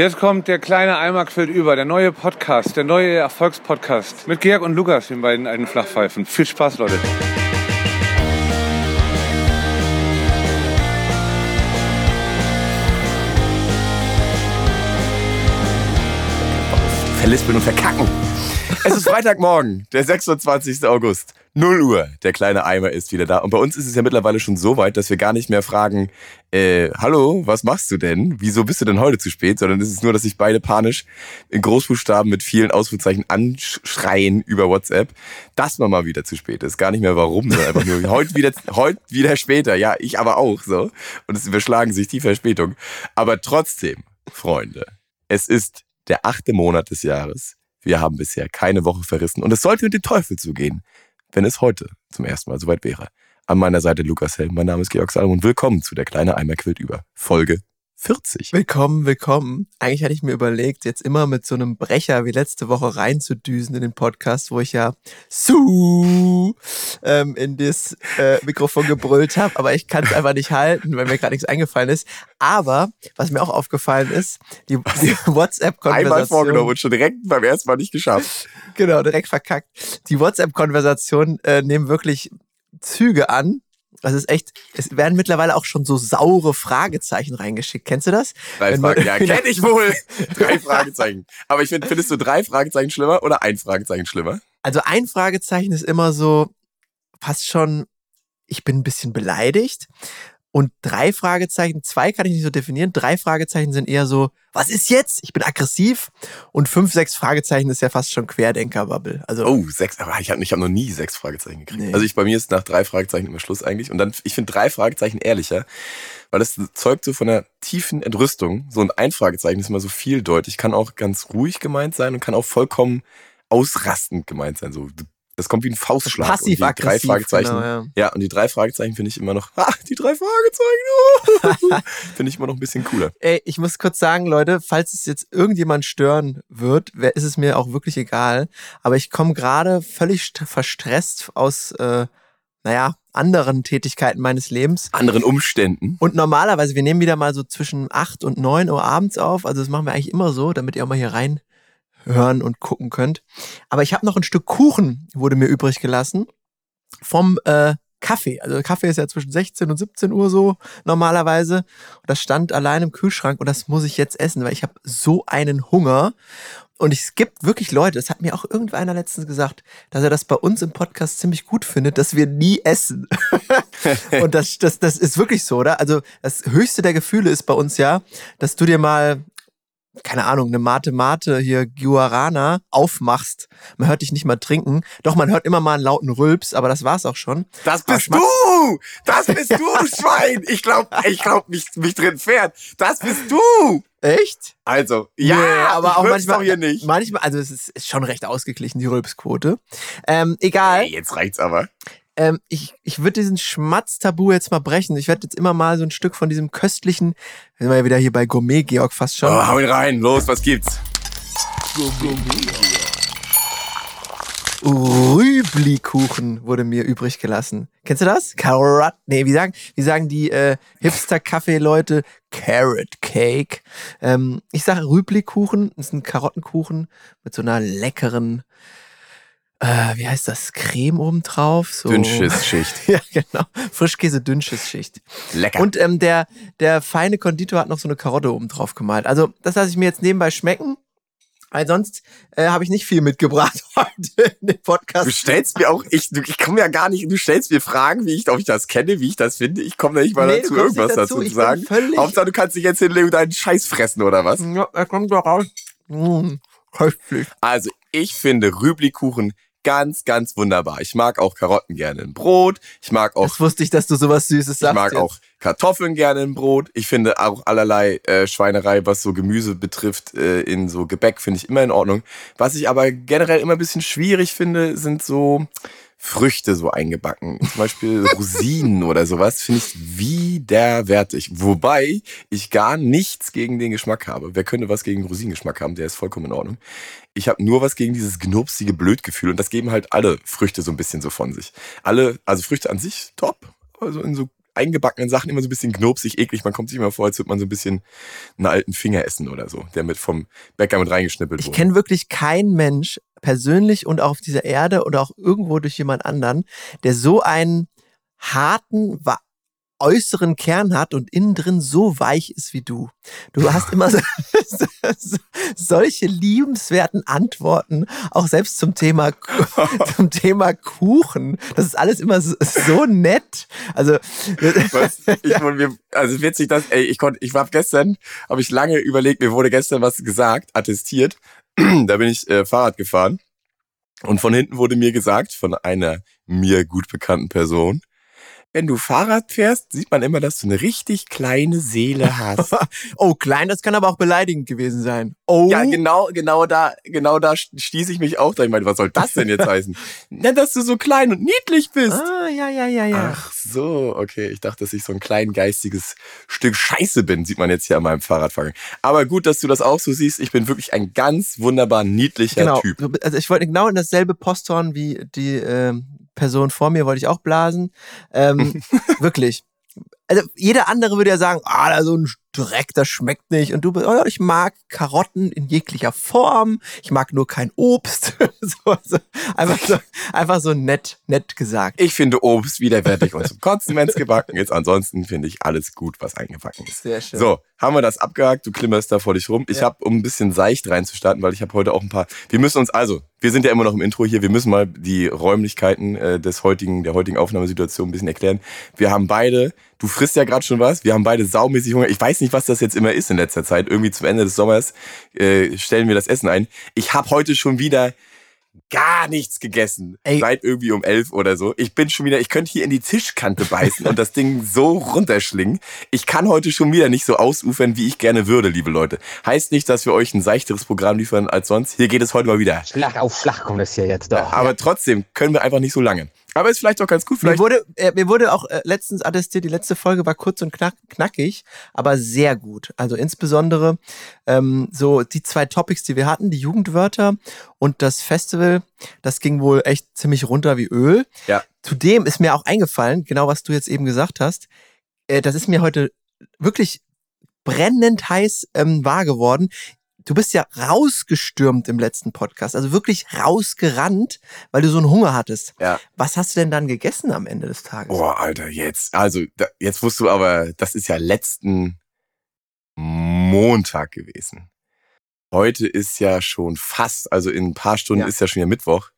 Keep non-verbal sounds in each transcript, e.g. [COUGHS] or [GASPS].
Jetzt kommt der kleine Eimer quillt über, der neue Podcast, der neue Erfolgspodcast mit Georg und Lukas, den beiden alten Flachpfeifen. Viel Spaß, Leute. Verlispeln und verkacken. Es ist Freitagmorgen, der 26. August. 0 Uhr. Der kleine Eimer ist wieder da. Und bei uns ist es ja mittlerweile schon so weit, dass wir gar nicht mehr fragen, äh, hallo, was machst du denn? Wieso bist du denn heute zu spät? Sondern es ist nur, dass sich beide panisch in Großbuchstaben mit vielen Ausrufezeichen anschreien über WhatsApp, dass man mal wieder zu spät ist. Gar nicht mehr warum, sondern einfach nur [LAUGHS] heute wieder, heute wieder später. Ja, ich aber auch so. Und es überschlagen sich die Verspätung. Aber trotzdem, Freunde, es ist der achte Monat des Jahres. Wir haben bisher keine Woche verrissen und es sollte mit dem Teufel zugehen, wenn es heute zum ersten Mal soweit wäre. An meiner Seite Lukas Helm, mein Name ist Georg Salomon. Willkommen zu der kleine Eimer quillt über Folge 40. Willkommen, willkommen. Eigentlich hatte ich mir überlegt, jetzt immer mit so einem Brecher wie letzte Woche reinzudüsen in den Podcast, wo ich ja Su ähm, in das äh, Mikrofon gebrüllt habe, aber ich kann es einfach nicht halten, weil mir gerade nichts eingefallen ist. Aber was mir auch aufgefallen ist, die, die [LAUGHS] WhatsApp-Konversation. Einmal vorgenommen und schon direkt beim ersten Mal nicht geschafft. Genau, direkt verkackt. Die WhatsApp-Konversationen äh, nehmen wirklich Züge an, das ist echt, es werden mittlerweile auch schon so saure Fragezeichen reingeschickt. Kennst du das? Drei Fragen, ja, [LAUGHS] kenn ich wohl. drei Fragezeichen. Aber ich finde, findest du drei Fragezeichen schlimmer oder ein Fragezeichen schlimmer? Also ein Fragezeichen ist immer so fast schon, ich bin ein bisschen beleidigt. Und drei Fragezeichen, zwei kann ich nicht so definieren. Drei Fragezeichen sind eher so, was ist jetzt? Ich bin aggressiv. Und fünf, sechs Fragezeichen ist ja fast schon Querdenker-Bubble. Also Oh, sechs, aber ich habe ich hab noch nie sechs Fragezeichen gekriegt. Nee. Also ich bei mir ist nach drei Fragezeichen immer Schluss eigentlich. Und dann, ich finde drei Fragezeichen ehrlicher, weil das zeugt so von einer tiefen Entrüstung. So ein ein Fragezeichen ist immer so vieldeutig, kann auch ganz ruhig gemeint sein und kann auch vollkommen ausrastend gemeint sein. So, das kommt wie ein Faustschlag. Und die drei. Fragezeichen. Genau, ja. Ja, und die drei Fragezeichen finde ich immer noch, ah, die drei Fragezeichen, oh, [LAUGHS] finde ich immer noch ein bisschen cooler. Ey, ich muss kurz sagen, Leute, falls es jetzt irgendjemand stören wird, ist es mir auch wirklich egal. Aber ich komme gerade völlig st- verstresst aus, äh, naja, anderen Tätigkeiten meines Lebens. Anderen Umständen. Und normalerweise, wir nehmen wieder mal so zwischen 8 und 9 Uhr abends auf. Also das machen wir eigentlich immer so, damit ihr auch mal hier rein hören und gucken könnt. Aber ich habe noch ein Stück Kuchen, wurde mir übrig gelassen, vom äh, Kaffee. Also Kaffee ist ja zwischen 16 und 17 Uhr so normalerweise. Und das stand allein im Kühlschrank und das muss ich jetzt essen, weil ich habe so einen Hunger. Und es gibt wirklich Leute, das hat mir auch irgendeiner letztens gesagt, dass er das bei uns im Podcast ziemlich gut findet, dass wir nie essen. [LAUGHS] und das, das, das ist wirklich so, oder? Also das höchste der Gefühle ist bei uns ja, dass du dir mal, keine Ahnung, eine Mate Mate hier Guarana aufmachst. Man hört dich nicht mal trinken. Doch, man hört immer mal einen lauten Rülps, aber das war's auch schon. Das bist du! Das bist du, [LAUGHS] Schwein! Ich glaub, ich glaub, mich, mich drin fährt. Das bist du! Echt? Also, ja, Nee, aber auch manchmal, hier nicht. manchmal, also es ist, ist schon recht ausgeglichen, die Rülpsquote. Ähm, egal. Ey, jetzt reicht's aber. Ähm, ich ich würde diesen Schmatztabu jetzt mal brechen. Ich werde jetzt immer mal so ein Stück von diesem köstlichen, sind wir ja wieder hier bei Gourmet, Georg, fast schon. Oh, hau ihn rein, los, was gibt's? Rüblikuchen wurde mir übrig gelassen. Kennst du das? Carrot, nee, wie sagen, wie sagen die äh, Hipster-Kaffee-Leute? Carrot Cake. Ähm, ich sage Rüblikuchen, das ist ein Karottenkuchen mit so einer leckeren, äh, wie heißt das, Creme obendrauf? So. Dünnschiss-Schicht. [LAUGHS] Ja, genau. Frischkäse-Dünnschiss-Schicht. Lecker. Und ähm, der, der feine Konditor hat noch so eine Karotte oben drauf gemalt. Also, das lasse ich mir jetzt nebenbei schmecken. Weil sonst äh, habe ich nicht viel mitgebracht [LAUGHS] heute in den Podcast. du stellst mir auch, ich, ich komme ja gar nicht, du stellst mir Fragen, wie ich, ob ich das kenne, wie ich das finde. Ich komme da nicht mal Nee, dazu, irgendwas dazu. dazu zu sagen. völlig- Hauptsache, du kannst dich jetzt hinlegen und deinen Scheiß fressen, oder was? Ja, er kommt doch raus. Mmh, köstlich. Also, ich finde Rüblikuchen ganz, ganz wunderbar. Ich mag auch Karotten gerne in Brot. Ich mag auch Das wusste ich, dass du sowas Süßes sagst. Ich mag jetzt. auch Kartoffeln gerne im Brot. Ich finde auch allerlei äh, Schweinerei, was so Gemüse betrifft, äh, in so Gebäck, finde ich immer in Ordnung. Was ich aber generell immer ein bisschen schwierig finde, sind so Früchte so eingebacken. Zum Beispiel [LAUGHS] Rosinen oder sowas finde ich widerwärtig. Wobei ich gar nichts gegen den Geschmack habe. Wer könnte was gegen Rosinengeschmack haben? Der ist vollkommen in Ordnung. Ich habe nur was gegen dieses gnupsige Blödgefühl und das geben halt alle Früchte so ein bisschen so von sich. Alle, also Früchte an sich top, also in so eingebackenen Sachen immer so ein bisschen knopsig, eklig. Man kommt sich immer vor, als würde man so ein bisschen einen alten Finger essen oder so, der mit vom Bäcker mit reingeschnippelt Ich wurde. kenne wirklich keinen Mensch, persönlich und auch auf dieser Erde oder auch irgendwo durch jemand anderen, der so einen harten, äußeren Kern hat und innen drin so weich ist wie du. Du hast immer so, so, solche liebenswerten Antworten, auch selbst zum Thema, [LAUGHS] zum Thema Kuchen. Das ist alles immer so, so nett. Also, Was? [LAUGHS] Ich, mir, also witzig, dass, ey, ich konnte, ich war gestern, habe ich lange überlegt, mir wurde gestern was gesagt, attestiert. [CLEARS THROAT] da bin ich äh, Fahrrad gefahren. Und von hinten wurde mir gesagt, von einer mir gut bekannten Person, wenn du Fahrrad fährst, sieht man immer, dass du eine richtig kleine Seele hast. [LAUGHS] oh, klein, das kann aber auch beleidigend gewesen sein. Oh, Ja, genau, genau da, genau da stieß ich mich auch da. Ich meine, was soll das denn jetzt [LAUGHS] heißen? Na, dass du so klein und niedlich bist. Ah, ja, ja, ja, ja. Ach so, okay. Ich dachte, dass ich so ein klein geistiges Stück Scheiße bin, sieht man jetzt hier an meinem Fahrradfahren. Aber gut, dass du das auch so siehst. Ich bin wirklich ein ganz wunderbar niedlicher genau. Typ. Also ich wollte genau in dasselbe Posthorn wie die ähm, Person vor mir wollte ich auch blasen. Ähm, [LAUGHS] wirklich. Also jeder andere würde ja sagen, ah, da so ein Dreck, das schmeckt nicht. Und du, bist, oh ja, ich mag Karotten in jeglicher Form. Ich mag nur kein Obst. [LAUGHS] so, so, einfach so, einfach so nett, nett gesagt. Ich finde Obst widerwärtig und zum Kotzen, wenn es gebacken ist. Ansonsten finde ich alles gut, was eingebacken ist. Sehr schön. So, haben wir das abgehakt. Du klimmerst da vor dich rum. Ich Ja. habe, um ein bisschen seicht reinzustarten, weil ich habe heute auch ein paar. Wir müssen uns also, wir sind ja immer noch im Intro hier. Wir müssen mal die Räumlichkeiten äh, des heutigen, der heutigen Aufnahmesituation ein bisschen erklären. Wir haben beide. Du frisst ja gerade schon was. Wir haben beide saumäßig Hunger. Ich weiß nicht, was das jetzt immer ist in letzter Zeit. Irgendwie zum Ende des Sommers äh, stellen wir das Essen ein. Ich habe heute schon wieder gar nichts gegessen. Ey. Seit irgendwie um elf oder so. Ich bin schon wieder, ich könnte hier in die Tischkante beißen und das Ding so runterschlingen. Ich kann heute schon wieder nicht so ausufern, wie ich gerne würde, liebe Leute. Heißt nicht, dass wir euch ein seichteres Programm liefern als sonst. Hier geht es heute mal wieder. Schlag auf Schlag kommt das hier jetzt doch. Aber trotzdem können wir einfach nicht so lange. Aber ist vielleicht auch ganz gut. Mir Vielleicht wurde, äh, mir wurde auch äh, letztens attestiert, die letzte Folge war kurz und knack, knackig, aber sehr gut. Also insbesondere ähm, so die zwei Topics, die wir hatten, die Jugendwörter und das Festival, das ging wohl echt ziemlich runter wie Öl. Ja. Zudem ist mir auch eingefallen, genau was du jetzt eben gesagt hast, äh, das ist mir heute wirklich brennend heiß ähm, wahr geworden. Du bist ja rausgestürmt im letzten Podcast, also wirklich rausgerannt, weil du so einen Hunger hattest. Ja. Was hast du denn dann gegessen am Ende des Tages? Boah, Alter, jetzt. Also, da, jetzt wusst du aber, das ist ja letzten Montag gewesen. Heute ist ja schon fast, also in ein paar Stunden Ja. ist ja schon ja Mittwoch.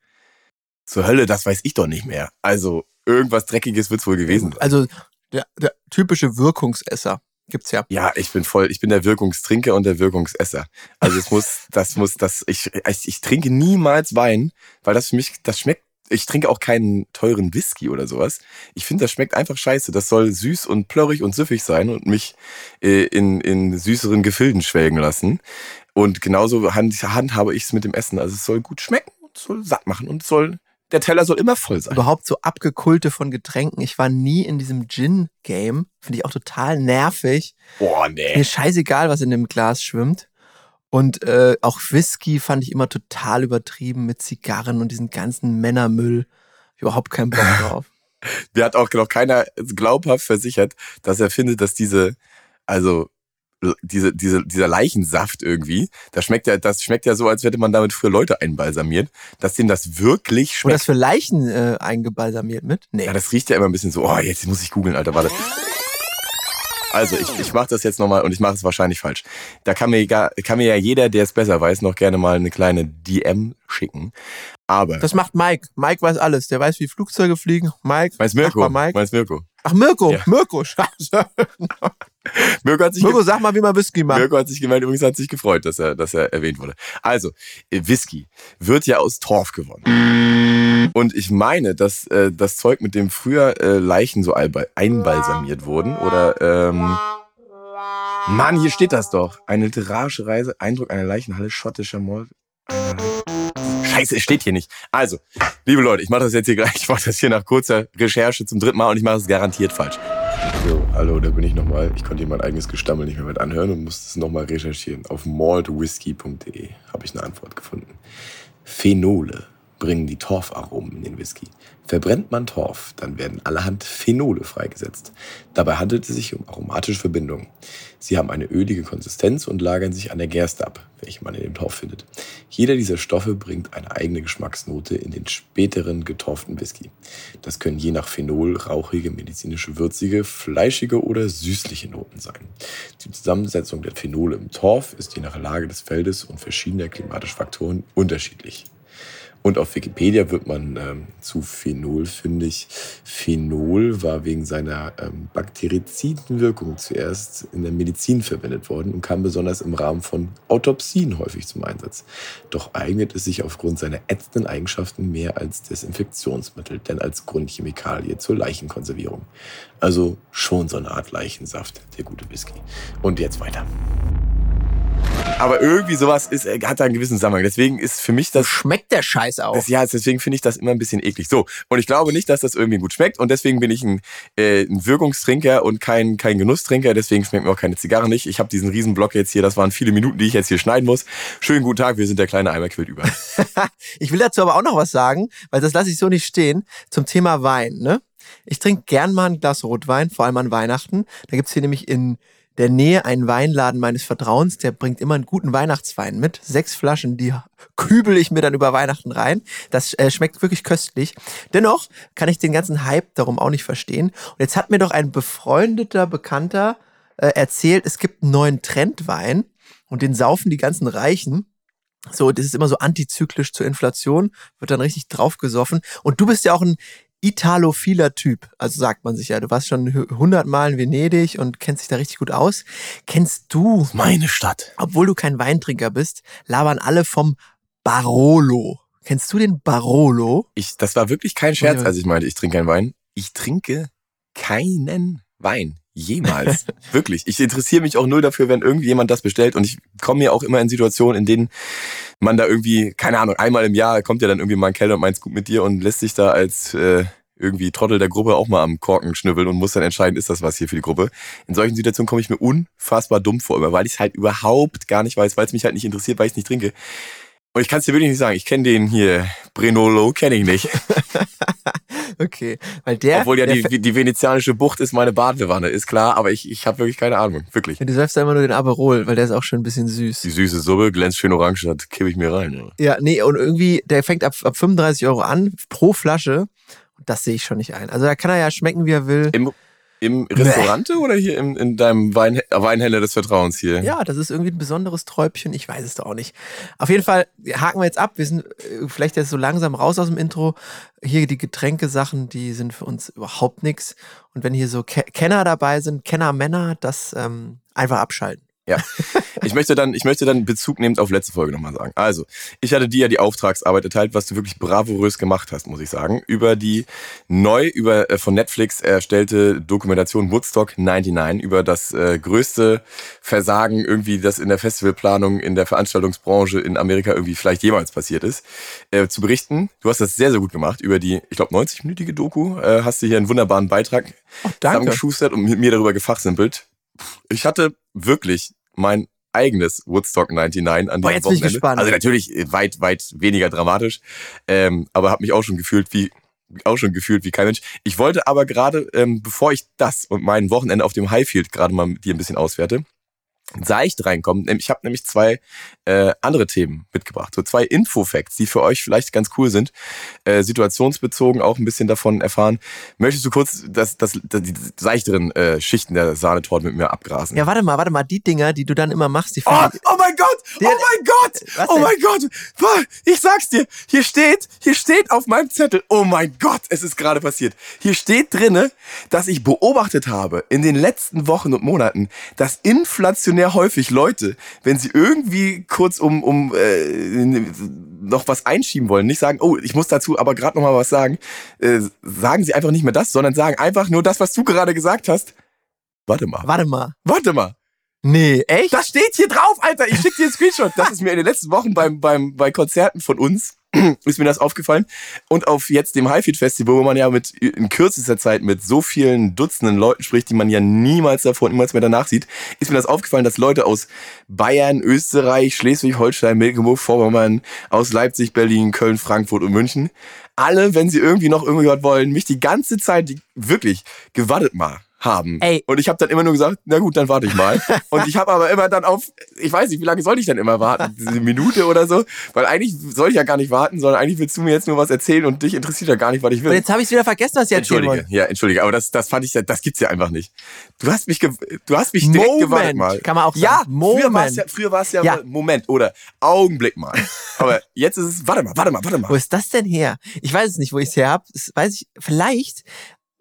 Zur Hölle, das weiß ich doch nicht mehr. Also, irgendwas Dreckiges wird's wohl gewesen sein. Also der, der typische Wirkungsesser gibt's ja. Ja, ich bin voll, ich bin der Wirkungstrinker und der Wirkungsesser. Also es muss, [LAUGHS] das muss, das, ich, ich, ich trinke niemals Wein, weil das für mich, das schmeckt, ich trinke auch keinen teuren Whisky oder sowas. Ich finde, das schmeckt einfach scheiße. Das soll süß und plörrig und süffig sein und mich äh, in, in süßeren Gefilden schwelgen lassen. Und genauso hand, handhabe ich es mit dem Essen. Also es soll gut schmecken und es soll satt machen und es soll, der Teller soll immer voll sein. Überhaupt so Abgekulte von Getränken. Ich war nie in diesem Gin-Game. Finde ich auch total nervig. Boah, Mir nee. scheißegal, was in dem Glas schwimmt. Und äh, auch Whisky fand ich immer total übertrieben mit Zigarren und diesem ganzen Männermüll. Überhaupt keinen Bock [LAUGHS] drauf. Mir hat auch noch keiner glaubhaft versichert, dass er findet, dass diese, also diese, diese, dieser Leichensaft irgendwie, das schmeckt ja, das schmeckt ja so, als hätte man damit früher Leute einbalsamiert, dass dem das wirklich Und schmeckt. das für Leichen äh, eingebalsamiert mit? Nee. ja, das riecht ja immer ein bisschen so, oh, jetzt muss ich googeln, Alter, warte. Also, ich, ich mache das jetzt nochmal und ich mache es wahrscheinlich falsch. Da kann mir, gar, kann mir ja jeder, der es besser weiß, noch gerne mal eine kleine DM schicken. Aber, Das macht Mike. Mike weiß alles. Der weiß, wie Flugzeuge fliegen. Mike. meinst Mirko? Mike. Meinst Mirko? Ach, Mirko. Ja. Mirko. [LAUGHS] Mirko hat sich Mirko, sag mal, wie man Whisky macht. Mirko hat sich gemeldet, übrigens hat sich gefreut, dass er, dass er erwähnt wurde. Also, äh, Whisky wird ja aus Torf gewonnen. Und ich meine, dass äh, das Zeug, mit dem früher äh, Leichen so einbalsamiert wurden, oder ähm, Mann, hier steht das doch. Eine literarische Reise, Eindruck einer Leichenhalle, schottischer Mord. Scheiße, es steht hier nicht. Also, liebe Leute, ich mache das jetzt hier gleich. Ich mache das hier nach kurzer Recherche zum dritten Mal und ich mache es garantiert falsch. So, hallo, da bin ich nochmal. Ich konnte hier mein eigenes Gestammel nicht mehr mit anhören und musste es nochmal recherchieren. Auf maltwhisky.de habe ich eine Antwort gefunden. Phenole bringen die Torfaromen in den Whisky. Verbrennt man Torf, dann werden allerhand Phenole freigesetzt. Dabei handelt es sich um aromatische Verbindungen. Sie haben eine ölige Konsistenz und lagern sich an der Gerste ab, welche man in dem Torf findet. Jeder dieser Stoffe bringt eine eigene Geschmacksnote in den späteren getorften Whisky. Das können je nach Phenol rauchige, medizinische, würzige, fleischige oder süßliche Noten sein. Die Zusammensetzung der Phenole im Torf ist je nach Lage des Feldes und verschiedener klimatischer Faktoren unterschiedlich. Und auf Wikipedia wird man ähm, zu Phenol fündig. Phenol war wegen seiner ähm, bakteriziden Wirkung zuerst in der Medizin verwendet worden und kam besonders im Rahmen von Autopsien häufig zum Einsatz. Doch eignet es sich aufgrund seiner ätzenden Eigenschaften mehr als Desinfektionsmittel, denn als Grundchemikalie zur Leichenkonservierung. Also schon so eine Art Leichensaft, der gute Whisky. Und jetzt weiter. Aber irgendwie sowas ist, äh, hat da einen gewissen Zusammenhang. Deswegen ist für mich das. Schmeckt der Scheiß auch. Das, ja, deswegen finde ich das immer ein bisschen eklig. So, und ich glaube nicht, dass das irgendwie gut schmeckt. Und deswegen bin ich ein, äh, ein Wirkungstrinker und kein, kein Genusstrinker. Deswegen schmeckt mir auch keine Zigarre nicht. Ich habe diesen Riesenblock jetzt hier. Das waren viele Minuten, die ich jetzt hier schneiden muss. Schönen guten Tag, wir sind der kleine Eimer quillt über. [LAUGHS] ich will dazu aber auch noch was sagen, weil das lasse ich so nicht stehen. Zum Thema Wein, ne? Ich trinke gern mal ein Glas Rotwein, vor allem an Weihnachten. Da gibt's hier nämlich in der Nähe einen Weinladen meines Vertrauens, der bringt immer einen guten Weihnachtswein mit. Sechs Flaschen, die kübel ich mir dann über Weihnachten rein. Das äh, schmeckt wirklich köstlich. Dennoch kann ich den ganzen Hype darum auch nicht verstehen. Und jetzt hat mir doch ein befreundeter Bekannter äh, erzählt, es gibt einen neuen Trendwein und den saufen die ganzen Reichen. So, das ist immer so antizyklisch zur Inflation, wird dann richtig draufgesoffen. Und du bist ja auch ein italophiler Typ. Also sagt man sich ja, du warst schon hundertmal in Venedig und kennst dich da richtig gut aus. Kennst du? Meine Stadt. Obwohl du kein Weintrinker bist, labern alle vom Barolo. Kennst du den Barolo? Ich, das war wirklich kein Scherz, als ich meinte, ich trinke keinen Wein. Ich trinke keinen Wein. Jemals. [LAUGHS] Wirklich. Ich interessiere mich auch null dafür, wenn irgendjemand das bestellt. Und ich komme mir auch immer in Situationen, in denen man da irgendwie, keine Ahnung, einmal im Jahr kommt ja dann irgendwie mal ein Keller und meint's gut mit dir und lässt sich da als äh, irgendwie Trottel der Gruppe auch mal am Korken schnüffeln und muss dann entscheiden, ist das was hier für die Gruppe. In solchen Situationen komme ich mir unfassbar dumm vor, weil ich es halt überhaupt gar nicht weiß, weil es mich halt nicht interessiert, weil ich es nicht trinke. Und ich kann es dir wirklich nicht sagen. Ich kenne den hier, Brenolo, kenne ich nicht. [LAUGHS] okay, weil der... Obwohl ja die, die venezianische Bucht ist meine Badewanne, ist klar, aber ich, ich habe wirklich keine Ahnung, wirklich. Ja, du säufst da immer nur den Aperol, weil der ist auch schon ein bisschen süß. Die süße Suppe, glänzt schön orange, das kippe ich mir rein. Ja. ja, nee, und irgendwie, der fängt ab, ab 35 Euro an, pro Flasche. Das sehe ich schon nicht ein. Also da kann er ja schmecken, wie er will. Im im Restaurant oder hier im, in deinem Wein, Weinhändler des Vertrauens hier? Ja, das ist irgendwie ein besonderes Träubchen. Ich weiß es doch auch nicht. Auf jeden Fall haken wir jetzt ab. Wir sind äh, vielleicht jetzt so langsam raus aus dem Intro. Hier die Getränkesachen, die sind für uns überhaupt nichts. Und wenn hier so Ke Kenner dabei sind, Kenner-Männer, das ähm, einfach abschalten. Ja. Ich möchte dann, ich möchte dann Bezug nehmend auf letzte Folge nochmal sagen. Also, ich hatte dir ja die Auftragsarbeit erteilt, was du wirklich bravourös gemacht hast, muss ich sagen, über die neu über äh, von Netflix erstellte Dokumentation Woodstock 99 über das äh, größte Versagen irgendwie, das in der Festivalplanung in der Veranstaltungsbranche in Amerika irgendwie vielleicht jemals passiert ist, äh, zu berichten. Du hast das sehr, sehr gut gemacht über die, ich glaube, 90-minütige Doku. Äh, hast du hier einen wunderbaren Beitrag oh, zusammengeschustert und mit mir darüber gefachsimpelt. Ich hatte wirklich mein eigenes Woodstock 99 an Boah, jetzt Wochenende. Bin ich gespannt. Also natürlich weit, weit weniger dramatisch, ähm, aber habe mich auch schon gefühlt wie auch schon gefühlt wie kein Mensch. Ich wollte aber gerade, ähm, bevor ich das und mein Wochenende auf dem Highfield gerade mal mit dir ein bisschen auswerte, seicht reinkommen. Ich habe nämlich zwei äh, andere Themen mitgebracht. So zwei Info-Facts, die für euch vielleicht ganz cool sind. Äh, situationsbezogen auch ein bisschen davon erfahren. Möchtest du kurz das, das, das, die seichteren äh, Schichten der Sahnetorte mit mir abgrasen? Ja, warte mal, warte mal. Die Dinger, die du dann immer machst, die Oh, oh mein Gott! oh mein Gott! Oh mein Gott! Ich sag's dir, hier steht, hier steht auf meinem Zettel, oh mein Gott, es ist gerade passiert. Hier steht drinne, dass ich beobachtet habe in den letzten Wochen und Monaten, dass inflationär häufig Leute, wenn sie irgendwie kurz um, um äh, noch was einschieben wollen, nicht sagen, oh, ich muss dazu aber gerade noch mal was sagen, äh, sagen sie einfach nicht mehr das, sondern sagen einfach nur das, was du gerade gesagt hast. Warte mal. Warte mal. Warte mal. Nee, echt? Das steht hier drauf, Alter. Ich schick dir einen Screenshot. Das ist mir in den letzten Wochen beim, beim, bei Konzerten von uns [CLEARS THROAT] ist mir das aufgefallen. Und auf jetzt dem Highfield Festival, wo man ja mit in kürzester Zeit mit so vielen Dutzenden Leuten spricht, die man ja niemals davor und niemals mehr danach sieht, ist mir das aufgefallen, dass Leute aus Bayern, Österreich, Schleswig-Holstein, Mecklenburg-Vorpommern, aus Leipzig, Berlin, Köln, Frankfurt und München, alle, wenn sie irgendwie noch irgendwie was wollen, mich die ganze Zeit die, wirklich gewartet mal haben. Ey. Und ich habe dann immer nur gesagt, na gut, dann warte ich mal. [LAUGHS] und ich habe aber immer dann auf, ich weiß nicht, wie lange soll ich dann immer warten? [LAUGHS] Diese Minute oder so? Weil eigentlich soll ich ja gar nicht warten, sondern eigentlich willst du mir jetzt nur was erzählen und dich interessiert ja gar nicht, was ich will. Und jetzt habe ich wieder vergessen, was ich erzählen Entschuldige, wollte. ja, entschuldige, aber das, das fand ich, ja- das gibt's ja einfach nicht. Du hast mich, du hast mich direkt Moment, gewartet mal. kann man auch Ja, sagen. früher war es Moment. ja, ja, Ja. mal Moment oder Augenblick mal. Aber jetzt ist es, warte mal, warte mal, warte Wo mal. ist das denn her? Ich weiß es nicht, wo ich es her habe. Das weiß ich vielleicht,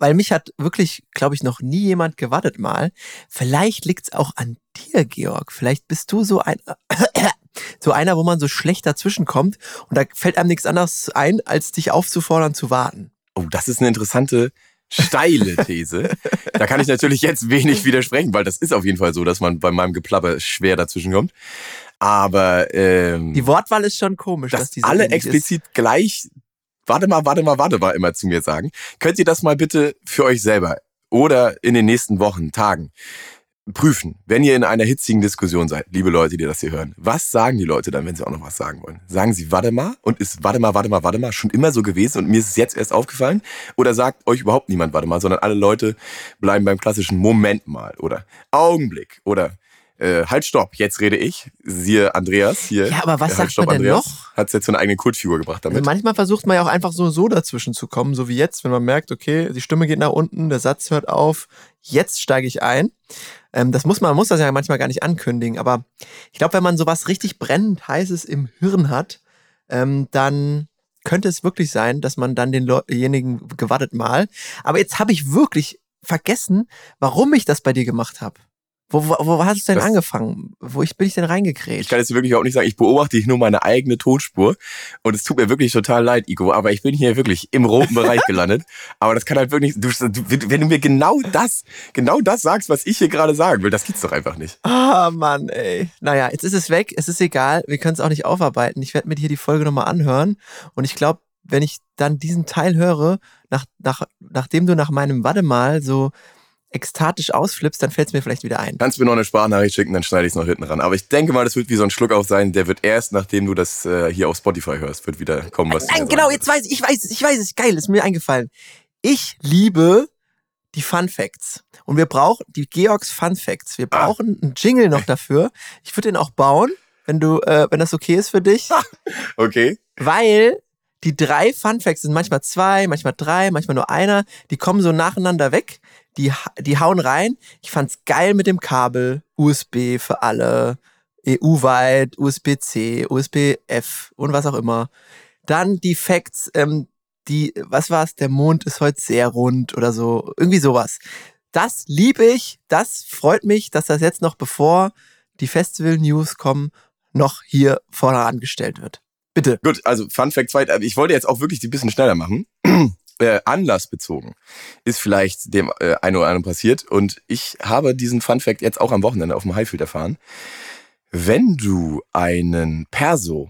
weil mich hat wirklich, glaube ich, noch nie jemand gewartet mal. Vielleicht liegt's auch an dir, Georg. Vielleicht bist du so ein [COUGHS] so einer, wo man so schlecht dazwischen kommt und da fällt einem nichts anderes ein, als dich aufzufordern zu warten. Oh, das ist eine interessante, steile These. da kann ich natürlich jetzt wenig widersprechen, weil das ist auf jeden Fall so, dass man bei meinem Geplapper schwer dazwischen kommt. Aber ähm, Die Wortwahl ist schon komisch, dass, dass die so alle explizit gleich, warte mal, warte mal, warte mal immer zu mir sagen. Könnt ihr das mal bitte für euch selber oder in den nächsten Wochen, Tagen prüfen, wenn ihr in einer hitzigen Diskussion seid, liebe Leute, die das hier hören. Was sagen die Leute dann, wenn sie auch noch was sagen wollen? Sagen sie, warte mal und ist warte mal, warte mal, warte mal schon immer so gewesen und mir ist es jetzt erst aufgefallen? Oder sagt euch überhaupt niemand, warte mal, sondern alle Leute bleiben beim klassischen Moment mal oder Augenblick oder äh, halt, stopp, jetzt rede ich. Siehe Andreas hier. Ja, aber was Äh, sagt man denn noch? Hat jetzt so eine eigene Kultfigur gebracht Also damit. manchmal versucht man ja auch einfach so so dazwischen zu kommen, so wie jetzt, wenn man merkt, okay, die Stimme geht nach unten, der Satz hört auf, jetzt steige ich ein. Ähm, das muss man, man muss das ja manchmal gar nicht ankündigen, aber ich glaube, wenn man sowas richtig brennend heißes im Hirn hat, ähm, dann könnte es wirklich sein, dass man dann denjenigen gewartet mal. Aber jetzt habe ich wirklich vergessen, warum ich das bei dir gemacht habe. Wo, wo, wo hat es denn Das- angefangen? Wo ich, bin ich denn Ich reingekrätscht? kann jetzt wirklich auch nicht sagen, ich beobachte hier nur meine eigene Tonspur und es tut mir wirklich total leid, Igo, aber ich bin hier wirklich im roten Bereich gelandet. [LAUGHS] Aber das kann halt wirklich, du, du, wenn du mir genau das, genau das sagst, was ich hier gerade sagen will, das gibt's doch einfach nicht. Ah, Mann, ey. Naja, jetzt ist es weg, es ist egal, wir können es auch nicht aufarbeiten. Ich werde mir hier die Folge nochmal anhören und ich glaube, wenn ich dann diesen Teil höre, nach, nach, nachdem du nach meinem Warte mal so ekstatisch ausflippst, dann fällt es mir vielleicht wieder ein. Kannst mir noch eine Sprachnachricht schicken, dann schneide ich es noch hinten ran. Aber ich denke mal, das wird wie so ein Schluck auf sein, der wird erst, nachdem du das äh, hier auf Spotify hörst, wird wieder kommen, was du Nein, mir genau, jetzt weiß ich, ich weiß es, ich weiß es, geil, ist mir eingefallen. Ich liebe die Fun Facts. Und wir brauchen die Georgs Fun Facts. Wir Ah. brauchen einen Jingle noch dafür. Ich würde den auch bauen, wenn du, äh, wenn das okay ist für dich. [LAUGHS] Okay. Weil die drei Fun Facts sind manchmal zwei, manchmal drei, manchmal nur einer. Die kommen so nacheinander weg. Die, die hauen rein. Ich fand's geil mit dem Kabel. USB für alle. EU-weit, USB-C, USB-F und was auch immer. Dann die Facts, ähm, die, was war's? Der Mond ist heute sehr rund oder so. Irgendwie sowas. Das liebe ich. Das freut mich, dass das jetzt noch bevor die Festival-News kommen, noch hier vorne angestellt wird. Bitte. Gut, also Fun Fact 2, ich wollte jetzt auch wirklich die bisschen schneller machen. Äh, anlassbezogen ist vielleicht dem äh, einen oder anderen passiert und ich habe diesen Fun Fact jetzt auch am Wochenende auf dem Highfield erfahren. Wenn du einen Perso,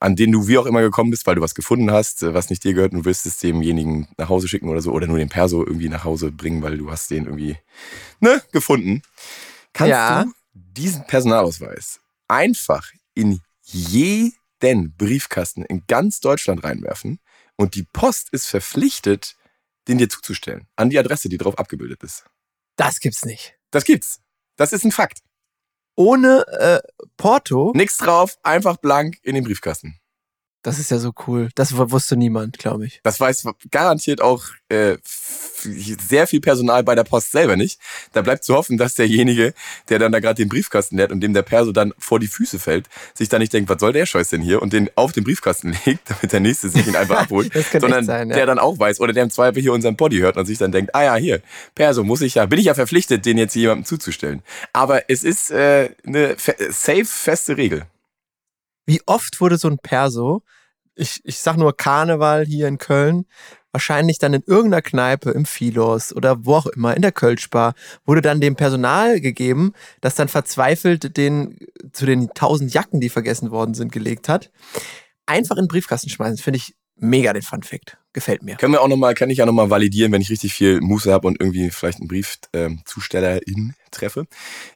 an den du wie auch immer gekommen bist, weil du was gefunden hast, äh, was nicht dir gehört und du willst es demjenigen nach Hause schicken oder so oder nur den Perso irgendwie nach Hause bringen, weil du hast den irgendwie ne, gefunden, kannst Ja. du diesen Personalausweis einfach in jeden Briefkasten in ganz Deutschland reinwerfen und die Post ist verpflichtet, den dir zuzustellen. An die Adresse, die drauf abgebildet ist. Das gibt's nicht. Das gibt's. Das ist ein Fakt. Ohne äh, Porto, Nix drauf, einfach blank in den Briefkasten. Das ist ja so cool. Das wusste niemand, glaube ich. Das weiß garantiert auch äh, sehr viel Personal bei der Post selber nicht. Da bleibt zu hoffen, dass derjenige, der dann da gerade den Briefkasten leert und dem der Perso dann vor die Füße fällt, sich dann nicht denkt, was soll der Scheiß denn hier und den auf den Briefkasten [LAUGHS] legt, damit der nächste sich ihn einfach [LAUGHS] abholt. Sondern sein, ja. der dann auch weiß oder der im Zweifel hier unseren Body hört und sich dann denkt, ah ja, hier, Perso, muss ich ja, bin ich ja verpflichtet, den jetzt hier jemandem zuzustellen. Aber es ist äh, eine fe safe, feste Regel. Wie oft wurde so ein Perso, ich, ich sag nur Karneval hier in Köln, wahrscheinlich dann in irgendeiner Kneipe, im Philos oder wo auch immer, in der Kölschbar, wurde dann dem Personal gegeben, das dann verzweifelt den zu den tausend Jacken, die vergessen worden sind, gelegt hat. einfach in den Briefkasten schmeißen. Finde ich mega den Fun Fact. Gefällt mir. Können wir auch noch mal, kann ich ja nochmal validieren, wenn ich richtig viel Muße habe und irgendwie vielleicht einen Briefzustellerin treffe.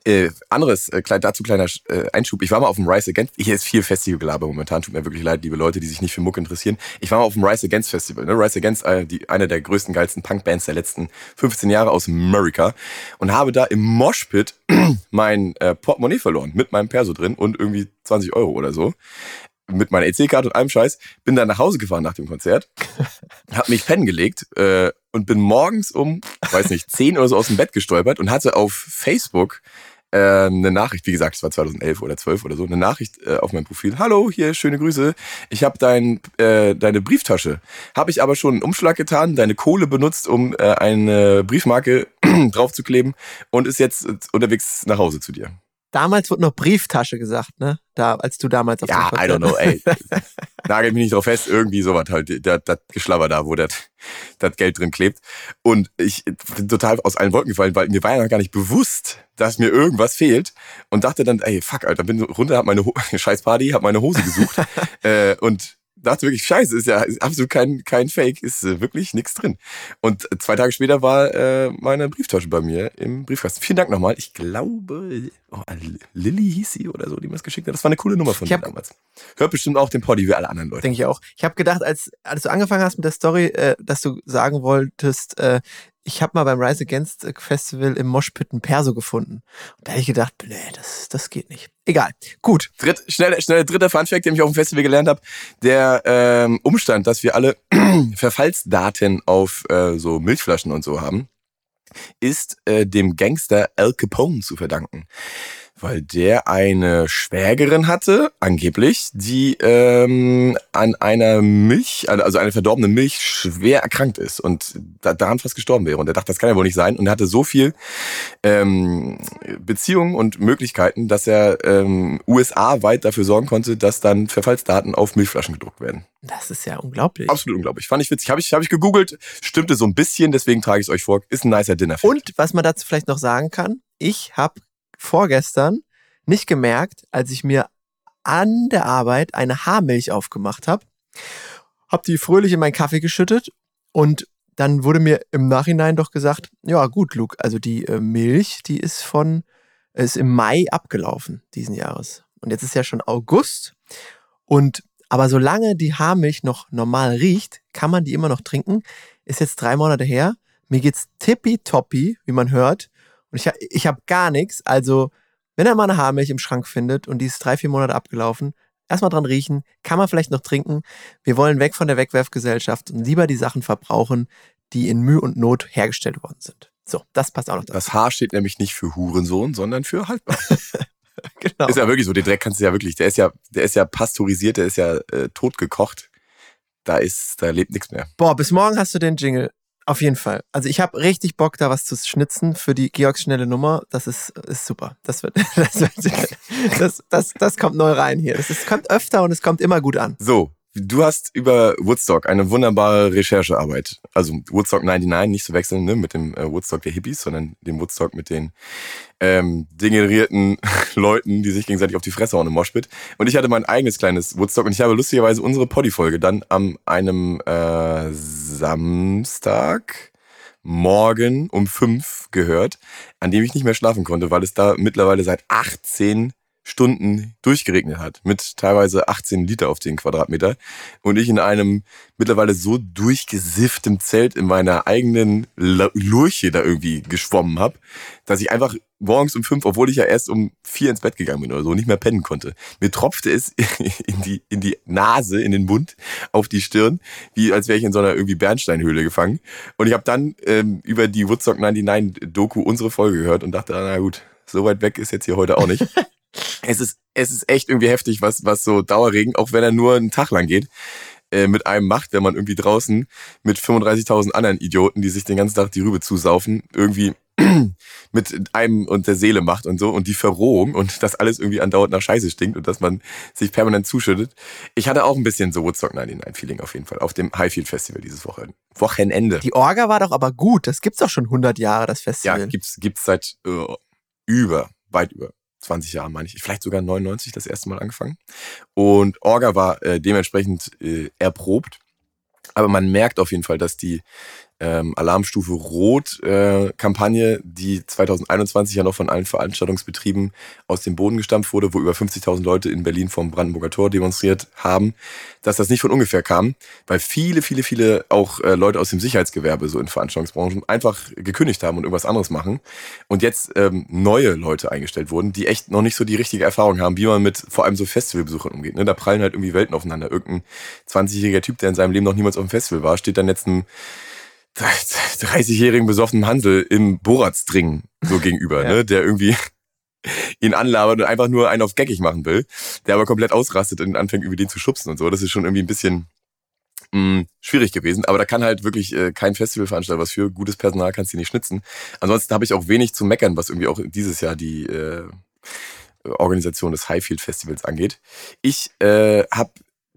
Äh, anderes, äh, dazu kleiner äh, Einschub. Ich war mal auf dem Rise Against, hier ist viel Festivalgelaber momentan, tut mir wirklich leid, liebe Leute, die sich nicht für Muck interessieren. Ich war mal auf dem Rise Against Festival. Ne? Rise Against, äh, die, eine der größten, geilsten Punkbands der letzten 15 Jahre aus Amerika und habe da im Moshpit [CLEARS THROAT] mein äh, Portemonnaie verloren mit meinem Perso drin und irgendwie 20 Euro oder so mit meiner EC-Karte und allem Scheiß, bin dann nach Hause gefahren nach dem Konzert, [LAUGHS] hab mich pennen gelegt äh, und bin morgens um, weiß nicht, 10 oder so aus dem Bett gestolpert und hatte auf Facebook äh, eine Nachricht, wie gesagt, es war 2011 oder 12 oder so, eine Nachricht äh, auf meinem Profil. Hallo, hier, schöne Grüße. Ich habe dein, äh, deine Brieftasche. Habe ich aber schon einen Umschlag getan, deine Kohle benutzt, um äh, eine Briefmarke [CLEARS THROAT] draufzukleben und ist jetzt unterwegs nach Hause zu dir. Damals wurde noch Brieftasche gesagt, ne? Da, als du damals auf Ja, I don't know, ey. [LAUGHS] Nagel mich nicht drauf fest, irgendwie sowas halt, das, das Geschlabber da, wo das, das Geld drin klebt. Und ich bin total aus allen Wolken gefallen, weil mir war ja noch gar nicht bewusst, dass mir irgendwas fehlt. Und dachte dann, ey, fuck, Alter, bin runter, hab meine Ho [LAUGHS] scheiß Party, hab meine Hose gesucht. [LAUGHS] äh, und dachte wirklich, scheiße, ist ja absolut kein, kein Fake, ist äh, wirklich nichts drin. Und zwei Tage später war äh, meine Brieftasche bei mir im Briefkasten. Vielen Dank nochmal. Ich glaube, oh, Lilly hieß sie oder so, die mir das geschickt hat. Das war eine coole Nummer von dir damals. Hört bestimmt auch den Poddy wie alle anderen Leute. Denke ich auch. Ich habe gedacht, als, als du angefangen hast mit der Story, äh, dass du sagen wolltest, äh, ich habe mal beim Rise Against Festival im Moshpit ein Perso gefunden. Und da habe ich gedacht, nee, das, das geht nicht. Egal. Gut. Dritt, schnell, schnell dritter Funfact, den ich auf dem Festival gelernt habe. Der ähm, Umstand, dass wir alle [CLEARS THROAT] Verfallsdaten auf äh, so Milchflaschen und so haben, ist äh, dem Gangster Al Capone zu verdanken weil der eine Schwägerin hatte, angeblich, die ähm, an einer Milch, also eine verdorbene Milch, schwer erkrankt ist und da, daran fast gestorben wäre. Und er dachte, das kann ja wohl nicht sein. Und er hatte so viel ähm, Beziehungen und Möglichkeiten, dass er ähm, USA weit dafür sorgen konnte, dass dann Verfallsdaten auf Milchflaschen gedruckt werden. Das ist ja unglaublich. Absolut unglaublich. Fand ich witzig. Habe ich, hab ich gegoogelt, stimmte so ein bisschen, deswegen trage ich es euch vor. Ist ein nicer dinner -Fact. Und was man dazu vielleicht noch sagen kann, ich habe vorgestern nicht gemerkt, als ich mir an der Arbeit eine Haarmilch aufgemacht habe, habe die fröhlich in meinen Kaffee geschüttet und dann wurde mir im Nachhinein doch gesagt, ja gut, Luke, also die äh, Milch, die ist von, ist im Mai abgelaufen diesen Jahres. Und jetzt ist ja schon August. Und aber solange die Haarmilch noch normal riecht, kann man die immer noch trinken. Ist jetzt drei Monate her. Mir geht's tippitoppi, wie man hört. Und ich, ich habe gar nichts. Also, wenn er mal eine Haarmilch im Schrank findet und die ist drei, vier Monate abgelaufen, erstmal dran riechen, kann man vielleicht noch trinken. Wir wollen weg von der Wegwerfgesellschaft und lieber die Sachen verbrauchen, die in Mühe und Not hergestellt worden sind. So, das passt auch noch dazu. Das Haar steht nämlich nicht für Hurensohn, sondern für haltbar. [LAUGHS] genau. Ist ja wirklich so, den Dreck kannst du ja wirklich, der ist ja, der ist ja pasteurisiert, der ist ja äh, totgekocht. Da ist, da lebt nichts mehr. Boah, bis morgen hast du den Jingle. Auf jeden Fall. Also ich habe richtig Bock, da was zu schnitzen für die Georgs schnelle Nummer. Das ist, ist super. Das, wird, [LAUGHS] das, wird, [LAUGHS] das, das, das kommt neu rein hier. Es kommt öfter und es kommt immer gut an. So, Du hast über Woodstock eine wunderbare Recherchearbeit. Also Woodstock 99, nicht zu wechseln ne, mit dem äh, Woodstock der Hippies, sondern dem Woodstock mit den ähm, degenerierten [LAUGHS] Leuten, die sich gegenseitig auf die Fresse hauen im Moshpit. Und ich hatte mein eigenes kleines Woodstock und ich habe lustigerweise unsere Poddy-Folge dann am einem äh, Samstag morgen um fünf gehört, an dem ich nicht mehr schlafen konnte, weil es da mittlerweile seit 18 Stunden durchgeregnet hat, mit teilweise 18 Liter auf 10 Quadratmeter. Und ich in einem mittlerweile so durchgesifftem Zelt in meiner eigenen Lurche da irgendwie geschwommen habe, dass ich einfach morgens um fünf, obwohl ich ja erst um vier ins Bett gegangen bin oder so, nicht mehr pennen konnte. Mir tropfte es [LAUGHS] in die, in die Nase, in den Mund, auf die Stirn, wie als wäre ich in so einer irgendwie Bernsteinhöhle gefangen. Und ich habe dann ähm, über die Woodstock 99 Doku unsere Folge gehört und dachte, na gut, so weit weg ist jetzt hier heute auch nicht. [LAUGHS] es ist, es ist echt irgendwie heftig, was, was so Dauerregen, auch wenn er nur einen Tag lang geht, äh, mit einem macht, wenn man irgendwie draußen mit 35.000 anderen Idioten, die sich den ganzen Tag die Rübe zusaufen, irgendwie [CLEARS THROAT] mit einem und der Seele macht und so und die Verrohung und das alles irgendwie andauernd nach Scheiße stinkt und dass man sich permanent zuschüttet. Ich hatte auch ein bisschen so Woodstock 99 Feeling auf jeden Fall auf dem Highfield Festival dieses Wochenende. Die Orga war doch aber gut. Das gibt's doch schon 100 Jahre, das Festival. Ja, gibt's, gibt's seit äh, über, weit über 20 Jahren, meine ich. Vielleicht sogar 99 das erste Mal angefangen. Und Orga war äh, dementsprechend äh, erprobt. Aber man merkt auf jeden Fall, dass die ähm, Alarmstufe Rot äh, die 2021 ja noch von allen Veranstaltungsbetrieben aus dem Boden gestampft wurde, wo über 50.000 Leute in Berlin vom Brandenburger Tor demonstriert haben, dass das nicht von ungefähr kam, weil viele, viele, viele auch äh, Leute aus dem Sicherheitsgewerbe so in Veranstaltungsbranchen einfach gekündigt haben und irgendwas anderes machen und jetzt ähm, neue Leute eingestellt wurden, die echt noch nicht so die richtige Erfahrung haben, wie man mit vor allem so Festivalbesuchern umgeht. Ne? Da prallen halt irgendwie Welten aufeinander. Irgendein 20-jähriger Typ, der in seinem Leben noch niemals auf dem Festival war, steht dann jetzt ein 30-jährigen besoffenen Hansel im Boratsdring so [LAUGHS] gegenüber, ja. ne, der irgendwie [LAUGHS] ihn anlabert und einfach nur einen auf geckig machen will, der aber komplett ausrastet und anfängt, irgendwie den zu schubsen und so. Das ist schon irgendwie ein bisschen mh, mm, schwierig gewesen. Aber da kann halt wirklich äh, kein Festivalveranstalter was für. Gutes Personal kannst du nicht schnitzen. Ansonsten habe ich auch wenig zu meckern, was irgendwie auch dieses Jahr die äh, Organisation des Highfield Festivals angeht. Ich äh, habe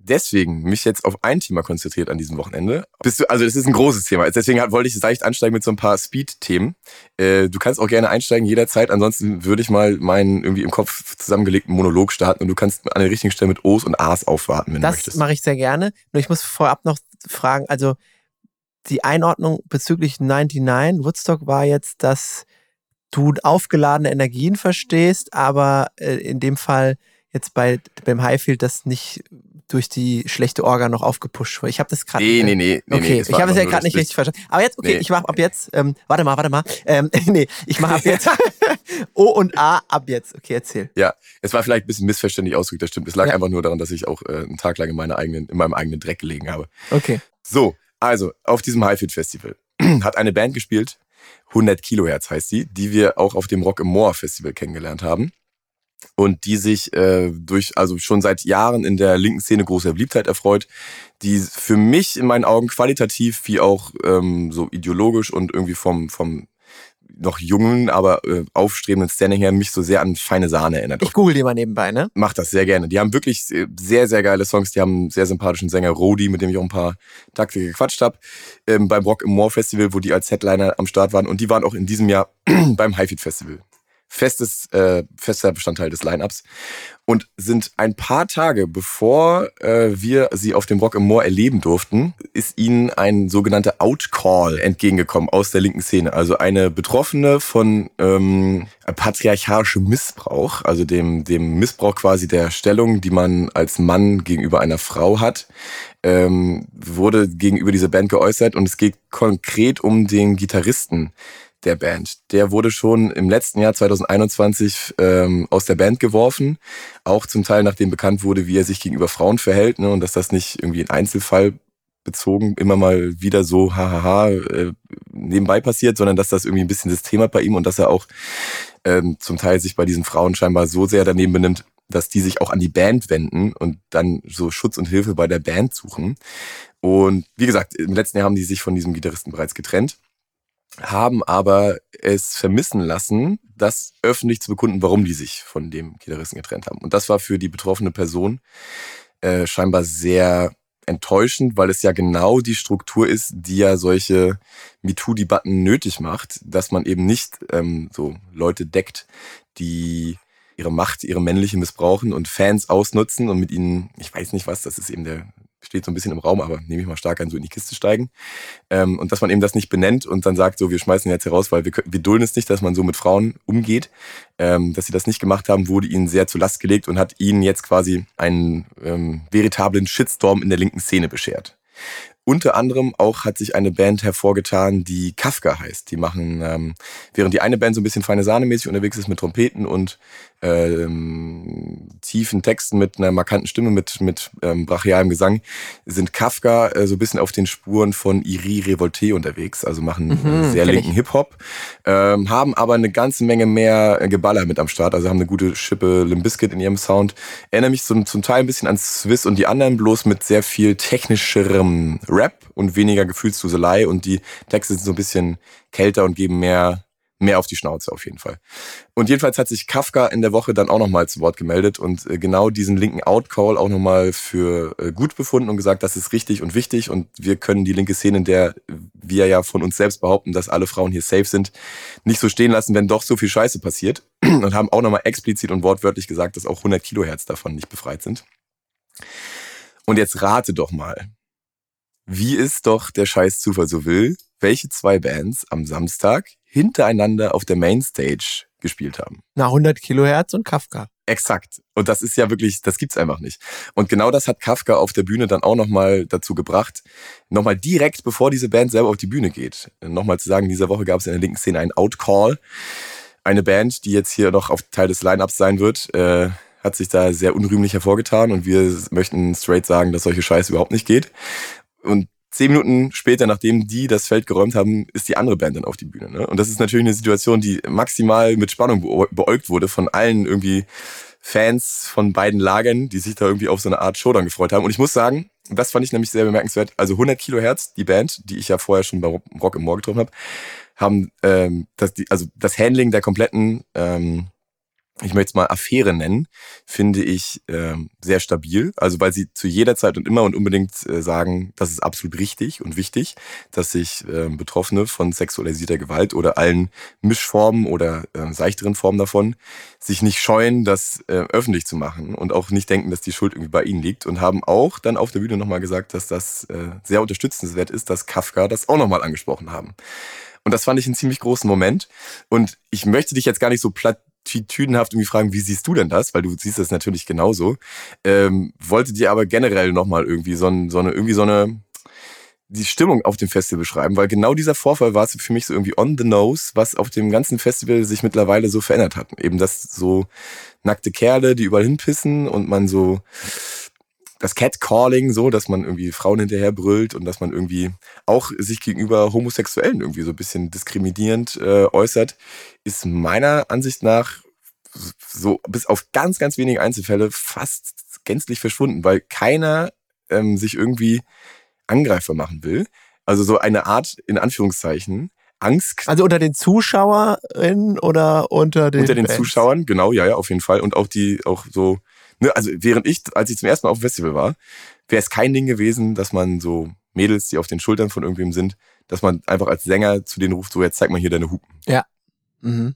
deswegen mich jetzt auf ein Thema konzentriert an diesem Wochenende. Du, also das ist ein großes Thema. Deswegen wollte ich leicht ansteigen mit so ein paar Speed-Themen. Äh, du kannst auch gerne einsteigen jederzeit. Ansonsten würde ich mal meinen irgendwie im Kopf zusammengelegten Monolog starten und du kannst an der richtigen Stelle mit O's und A's aufwarten, wenn das du möchtest. Das mache ich sehr gerne. Nur ich muss vorab noch fragen, also die Einordnung bezüglich 99 Woodstock war jetzt, dass du aufgeladene Energien verstehst, aber äh, in dem Fall jetzt bei beim Highfield das nicht durch die schlechte Orga noch aufgepusht wurde. Ich habe das gerade. Nee, nee, nee, nee. Okay, nee, ich habe es ja gerade nicht richtig verstanden. Aber jetzt, okay, nee. ich mache ab jetzt. Ähm, warte mal, warte mal. Ähm, [LAUGHS] nee, ich mache ab jetzt. [LAUGHS] o und A ab jetzt. Okay, erzähl. Ja, es war vielleicht ein bisschen missverständlich ausgedrückt, das stimmt. Es lag ja. einfach nur daran, dass ich auch äh, einen Tag lang in, meiner eigenen, in meinem eigenen Dreck gelegen habe. Okay. So, also auf diesem Highfield Festival [CLEARS THROAT] hat eine Band gespielt. 100 Kilohertz heißt sie, die wir auch auf dem Rock im Moor Festival kennengelernt haben und die sich äh, durch, also schon seit Jahren in der linken Szene großer Beliebtheit erfreut, die für mich in meinen Augen qualitativ wie auch ähm, so ideologisch und irgendwie vom, vom noch jungen, aber äh, aufstrebenden Standing her mich so sehr an feine Sahne erinnert. Ich google die mal nebenbei, ne? Mach das sehr gerne. Die haben wirklich sehr, sehr geile Songs. Die haben einen sehr sympathischen Sänger Rodi, mit dem ich auch ein paar Takte gequatscht habe, ähm, beim Rock im Moor Festival, wo die als Headliner am Start waren. Und die waren auch in diesem Jahr [CLEARS THROAT] beim Highfield Festival festes, äh, fester Bestandteil des Line-Ups und sind ein paar Tage bevor äh, wir sie auf dem Rock im Moor erleben durften, ist ihnen ein sogenannter Outcall entgegengekommen aus der linken Szene. Also eine Betroffene von ähm, patriarchalischem Missbrauch, also dem, dem Missbrauch quasi der Stellung, die man als Mann gegenüber einer Frau hat, ähm, wurde gegenüber dieser Band geäußert und es geht konkret um den Gitarristen der Band. Der wurde schon im letzten Jahr 2021 ähm, aus der Band geworfen, auch zum Teil nachdem bekannt wurde, wie er sich gegenüber Frauen verhält ne, und dass das nicht irgendwie ein Einzelfall bezogen immer mal wieder so hahaha äh, nebenbei passiert, sondern dass das irgendwie ein bisschen das Thema bei ihm und dass er auch ähm, zum Teil sich bei diesen Frauen scheinbar so sehr daneben benimmt, dass die sich auch an die Band wenden und dann so Schutz und Hilfe bei der Band suchen. Und wie gesagt, im letzten Jahr haben die sich von diesem Gitarristen bereits getrennt haben aber es vermissen lassen, das öffentlich zu bekunden, warum die sich von dem Gitarristen getrennt haben. Und das war für die betroffene Person äh, scheinbar sehr enttäuschend, weil es ja genau die Struktur ist, die ja solche MeToo-Debatten nötig macht, dass man eben nicht ähm, so Leute deckt, die ihre Macht, ihre männliche missbrauchen und Fans ausnutzen und mit ihnen, ich weiß nicht was, das ist eben der steht so ein bisschen im Raum, aber nehme ich mal stark an, so in die Kiste steigen. Ähm, und dass man eben das nicht benennt und dann sagt, so, wir schmeißen jetzt heraus, weil wir, wir dulden es nicht, dass man so mit Frauen umgeht. Ähm, dass sie das nicht gemacht haben, wurde ihnen sehr zu Last gelegt und hat ihnen jetzt quasi einen ähm, veritablen Shitstorm in der linken Szene beschert. Unter anderem auch hat sich eine Band hervorgetan, die Kafka heißt. Die machen, ähm, während die eine Band so ein bisschen feine Sahne-mäßig unterwegs ist mit Trompeten und ähm, tiefen Texten mit einer markanten Stimme, mit, mit ähm, brachialem Gesang, sind Kafka äh, so ein bisschen auf den Spuren von Iri Revolte unterwegs, also machen mhm, sehr linken Hip-Hop, ähm, haben aber eine ganze Menge mehr Geballer mit am Start, also haben eine gute Schippe Limbiskit in ihrem Sound. Erinnere mich zum, zum Teil ein bisschen an Swiss und die anderen, bloß mit sehr viel technischerem Rap und weniger Gefühlsduselei und die Texte sind so ein bisschen kälter und geben mehr mehr auf die Schnauze auf jeden Fall. Und jedenfalls hat sich Kafka in der Woche dann auch nochmal zu Wort gemeldet und äh, genau diesen linken Outcall auch nochmal für äh, gut befunden und gesagt, das ist richtig und wichtig und wir können die linke Szene, in der wir ja von uns selbst behaupten, dass alle Frauen hier safe sind, nicht so stehen lassen, wenn doch so viel Scheiße passiert. [CLEARS THROAT] und haben auch nochmal explizit und wortwörtlich gesagt, dass auch 100 Kilohertz davon nicht befreit sind. Und jetzt rate doch mal, wie es doch der scheiß Zufall so will, welche zwei Bands am Samstag hintereinander auf der Mainstage gespielt haben. Na, 100 Kilohertz und Kafka. Exakt. Und das ist ja wirklich, das gibt's einfach nicht. Und genau das hat Kafka auf der Bühne dann auch nochmal dazu gebracht, nochmal direkt, bevor diese Band selber auf die Bühne geht, nochmal zu sagen, diese Woche gab es in der linken Szene einen Outcall. Eine Band, die jetzt hier noch auf Teil des Lineups sein wird, äh, hat sich da sehr unrühmlich hervorgetan und wir möchten straight sagen, dass solche Scheiße überhaupt nicht geht. Und zehn Minuten später, nachdem die das Feld geräumt haben, ist die andere Band dann auf die Bühne. Ne? Und das ist natürlich eine Situation, die maximal mit Spannung beäugt wurde von allen irgendwie Fans von beiden Lagern, die sich da irgendwie auf so eine Art Showdown gefreut haben. Und ich muss sagen, das fand ich nämlich sehr bemerkenswert. Also 100 Kilohertz, die Band, die ich ja vorher schon bei Rock im Moor getroffen habe, haben ähm, das, die, also das Handling der kompletten ähm, ich möchte es mal Affäre nennen, finde ich äh, sehr stabil. Also weil sie zu jeder Zeit und immer und unbedingt äh, sagen, das ist absolut richtig und wichtig, dass sich äh, Betroffene von sexualisierter Gewalt oder allen Mischformen oder äh, seichteren Formen davon sich nicht scheuen, das äh, öffentlich zu machen und auch nicht denken, dass die Schuld irgendwie bei ihnen liegt und haben auch dann auf der Bühne nochmal gesagt, dass das äh, sehr unterstützenswert ist, dass Kafka das auch nochmal angesprochen haben. Und das fand ich einen ziemlich großen Moment. Und ich möchte dich jetzt gar nicht so platt tüdenhaft irgendwie fragen, wie siehst du denn das? Weil du siehst das natürlich genauso. Ähm, wollte dir aber generell nochmal irgendwie so, so eine, irgendwie so eine, die Stimmung auf dem Festival beschreiben, weil genau dieser Vorfall war für mich so irgendwie on the nose, was auf dem ganzen Festival sich mittlerweile so verändert hat. Eben das so nackte Kerle, die überall hinpissen und man so das Catcalling so, dass man irgendwie Frauen hinterher brüllt und dass man irgendwie auch sich gegenüber Homosexuellen irgendwie so ein bisschen diskriminierend äh, äußert, ist meiner Ansicht nach so bis auf ganz, ganz wenige Einzelfälle fast gänzlich verschwunden, weil keiner ähm, sich irgendwie Angreifer machen will. Also so eine Art, in Anführungszeichen, Angst. Also unter den Zuschauerinnen oder unter den Unter den Fans? Zuschauern, genau, ja, ja, auf jeden Fall. Und auch die, auch so ne, also während ich, als ich zum ersten Mal auf dem Festival war, wäre es kein Ding gewesen, dass man so Mädels, die auf den Schultern von irgendwem sind, dass man einfach als Sänger zu denen ruft, so jetzt zeig mal hier deine Hupen. Ja. Mhm.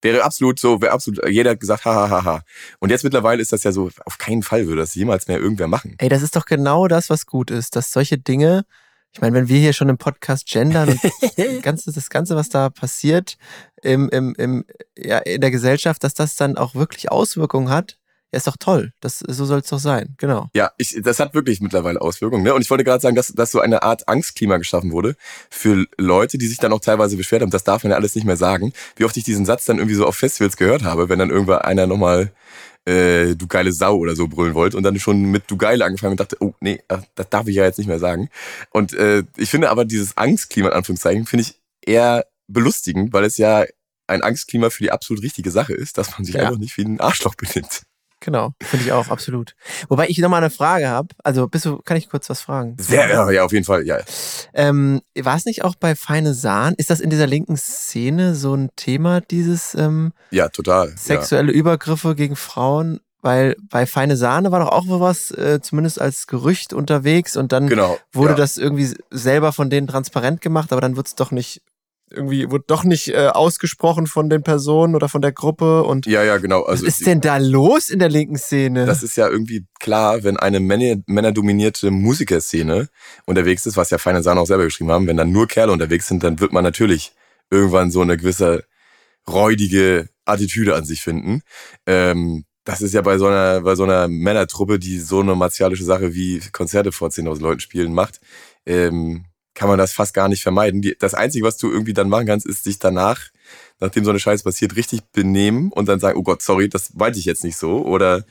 Wäre absolut so, wäre absolut, jeder hat gesagt, ha, ha, ha, ha. Und jetzt mittlerweile ist das ja so, auf keinen Fall würde das jemals mehr irgendwer machen. Ey, das ist doch genau das, was gut ist, dass solche Dinge, ich meine, wenn wir hier schon im Podcast gendern und [LAUGHS] das Ganze, das Ganze, was da passiert im, im, im, ja, in der Gesellschaft, dass das dann auch wirklich Auswirkungen hat, ja, ist doch toll. Das, so soll es doch sein, genau. Ja, ich, das hat wirklich mittlerweile Auswirkungen. Ne? Und ich wollte gerade sagen, dass, dass so eine Art Angstklima geschaffen wurde für Leute, die sich dann auch teilweise beschwert haben. Das darf man ja alles nicht mehr sagen. Wie oft ich diesen Satz dann irgendwie so auf Festivals gehört habe, wenn dann irgendwann einer nochmal äh, du geile Sau oder so brüllen wollte und dann schon mit du geile angefangen und dachte, oh nee, das darf ich ja jetzt nicht mehr sagen. Und äh, ich finde aber dieses Angstklima in Anführungszeichen finde ich eher belustigend, weil es ja ein Angstklima für die absolut richtige Sache ist, dass man sich Ja. einfach nicht wie ein Arschloch benimmt. Genau, finde ich auch, absolut. Wobei ich nochmal eine Frage habe. Also, bist du, kann ich kurz was fragen? Sehr, ja, ja, auf jeden Fall, ja. Ähm, war es nicht auch bei Feine Sahn? Ist das in dieser linken Szene so ein Thema, dieses ähm, Ja, total. Ja. sexuelle Übergriffe gegen Frauen? Weil bei Feine Sahne war doch auch was, äh, zumindest als Gerücht unterwegs und dann Genau. wurde ja. das irgendwie selber von denen transparent gemacht, aber dann wird es doch nicht, irgendwie, wurde doch nicht äh, ausgesprochen von den Personen oder von der Gruppe und Ja, ja, genau. Also was ist denn da los in der linken Szene? Das ist ja irgendwie klar, wenn eine Männer, männerdominierte Musikerszene unterwegs ist, was ja Feine Sahne auch selber geschrieben haben, wenn dann nur Kerle unterwegs sind, dann wird man natürlich irgendwann so eine gewisse räudige Attitüde an sich finden. Ähm, das ist ja bei so einer, bei so einer Männertruppe, die so eine martialische Sache wie Konzerte vor 10.000 Leuten spielen macht, ähm, kann man das fast gar nicht vermeiden. Die, das Einzige, was du irgendwie dann machen kannst, ist dich danach, nachdem so eine Scheiße passiert, richtig benehmen und dann sagen, oh Gott, sorry, das meinte ich jetzt nicht so. Oder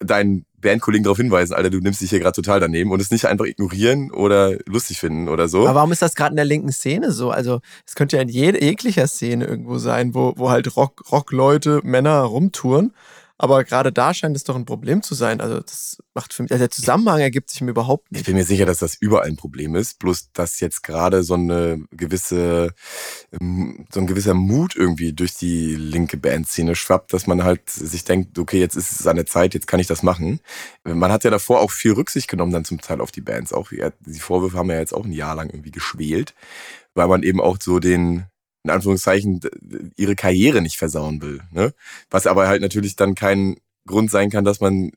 deinen Bandkollegen darauf hinweisen, Alter, du nimmst dich hier gerade total daneben und es nicht einfach ignorieren oder lustig finden oder so. Aber warum ist das gerade in der linken Szene so? Also, es könnte ja in jeglicher Szene irgendwo sein, wo, wo halt Rock, Rockleute, Männer rumtouren. Aber gerade da scheint es doch ein Problem zu sein. Also, das macht für mich, also der Zusammenhang ergibt sich mir überhaupt Ich nicht. bin mir sicher, dass das überall ein Problem ist, bloß dass jetzt gerade so eine gewisse, ähm, so ein gewisser Mut irgendwie durch die linke Bandszene schwappt, dass man halt sich denkt, okay, jetzt ist es an der Zeit, jetzt kann ich das machen. Man hat ja davor auch viel Rücksicht genommen dann zum Teil auf die Bands. Auch die Vorwürfe haben ja jetzt auch ein Jahr lang irgendwie geschwelt, weil man eben auch so den in Anführungszeichen ihre Karriere nicht versauen will. Ne? Was aber halt natürlich dann kein Grund sein kann, dass man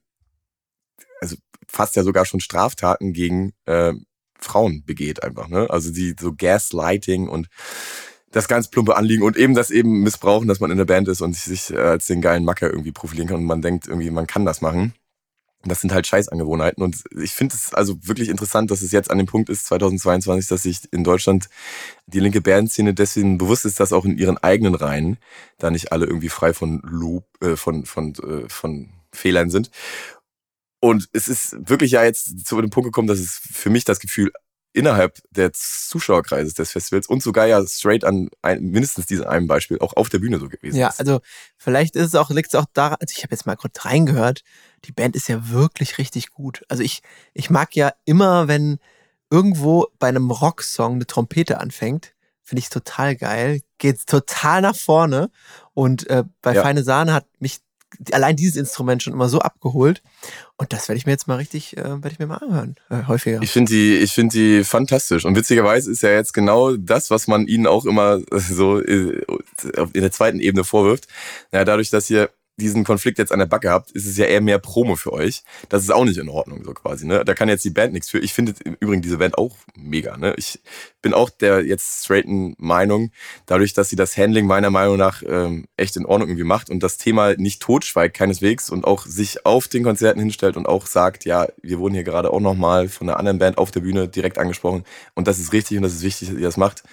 also fast ja sogar schon Straftaten gegen äh, Frauen begeht einfach. Ne? Also die so Gaslighting und das ganz plumpe Anliegen und eben das eben missbrauchen, dass man in der Band ist und sich äh, als den geilen Macker irgendwie profilieren kann und man denkt irgendwie, man kann das machen. Das sind halt Scheißangewohnheiten und ich finde es also wirklich interessant, dass es jetzt an dem Punkt ist, 2022, dass sich in Deutschland die linke Bandszene deswegen bewusst ist, dass auch in ihren eigenen Reihen da nicht alle irgendwie frei von Lob, äh, von, von, äh, von Fehlern sind. Und es ist wirklich ja jetzt zu dem Punkt gekommen, dass es für mich das Gefühl innerhalb der Zuschauerkreises des Festivals und sogar ja straight an ein, mindestens diesem einen Beispiel auch auf der Bühne so gewesen ja, ist. Ja, also vielleicht ist es auch, liegt es auch daran, also ich habe jetzt mal kurz reingehört, die Band ist ja wirklich richtig gut. Also ich, ich mag ja immer, wenn irgendwo bei einem Rocksong eine Trompete anfängt, finde ich total geil, geht total nach vorne und äh, bei ja. Feine Sahne hat mich allein dieses Instrument schon immer so abgeholt. Und das werde ich mir jetzt mal richtig, äh, werde ich mir mal anhören, äh, häufiger. Ich finde die, ich finde die fantastisch. Und witzigerweise ist ja jetzt genau das, was man ihnen auch immer so äh, in der zweiten Ebene vorwirft. Ja, dadurch, dass ihr diesen Konflikt jetzt an der Backe habt, ist es ja eher mehr Promo für euch. Das ist auch nicht in Ordnung, so quasi. Ne? Da kann jetzt die Band nichts für. Ich finde im Übrigen diese Band auch mega. Ne? Ich bin auch der jetzt straighten Meinung, dadurch, dass sie das Handling meiner Meinung nach ähm, echt in Ordnung irgendwie macht und das Thema nicht totschweigt, keineswegs, und auch sich auf den Konzerten hinstellt und auch sagt, ja, wir wurden hier gerade auch nochmal von einer anderen Band auf der Bühne direkt angesprochen und das ist richtig und das ist wichtig, dass ihr das macht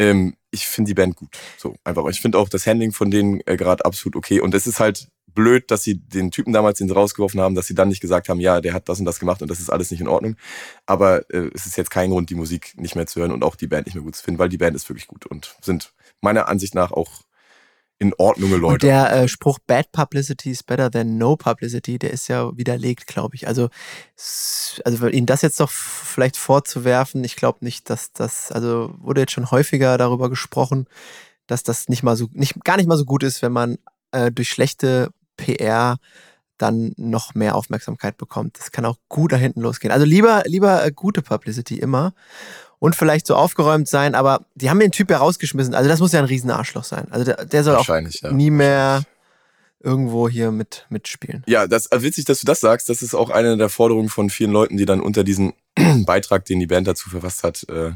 ähm, ich finde die Band gut. So einfach. Ich finde auch das Handling von denen äh, gerade absolut okay. Und es ist halt blöd, dass sie den Typen damals, den sie rausgeworfen haben, dass sie dann nicht gesagt haben, ja, der hat das und das gemacht und das ist alles nicht in Ordnung. Aber äh, es ist jetzt kein Grund, die Musik nicht mehr zu hören und auch die Band nicht mehr gut zu finden, weil die Band ist wirklich gut und sind meiner Ansicht nach auch in Ordnung, Leute. Und der äh, Spruch Bad Publicity is better than no publicity, der ist ja widerlegt, glaube ich. Also, also ihnen das jetzt doch vielleicht vorzuwerfen, ich glaube nicht, dass das, also wurde jetzt schon häufiger darüber gesprochen, dass das nicht mal so, nicht, gar nicht mal so gut ist, wenn man äh, durch schlechte PR dann noch mehr Aufmerksamkeit bekommt. Das kann auch gut da hinten losgehen. Also lieber, lieber äh, gute Publicity immer und vielleicht so aufgeräumt sein, aber die haben den Typ ja rausgeschmissen. Also das muss ja ein Riesenarschloch sein. Also der, der soll auch ja. nie mehr irgendwo hier mit mitspielen. Ja, das ist äh, witzig, dass du das sagst. Das ist auch eine der Forderungen von vielen Leuten, die dann unter diesen [CLEARS THROAT] Beitrag, den die Band dazu verfasst hat, äh,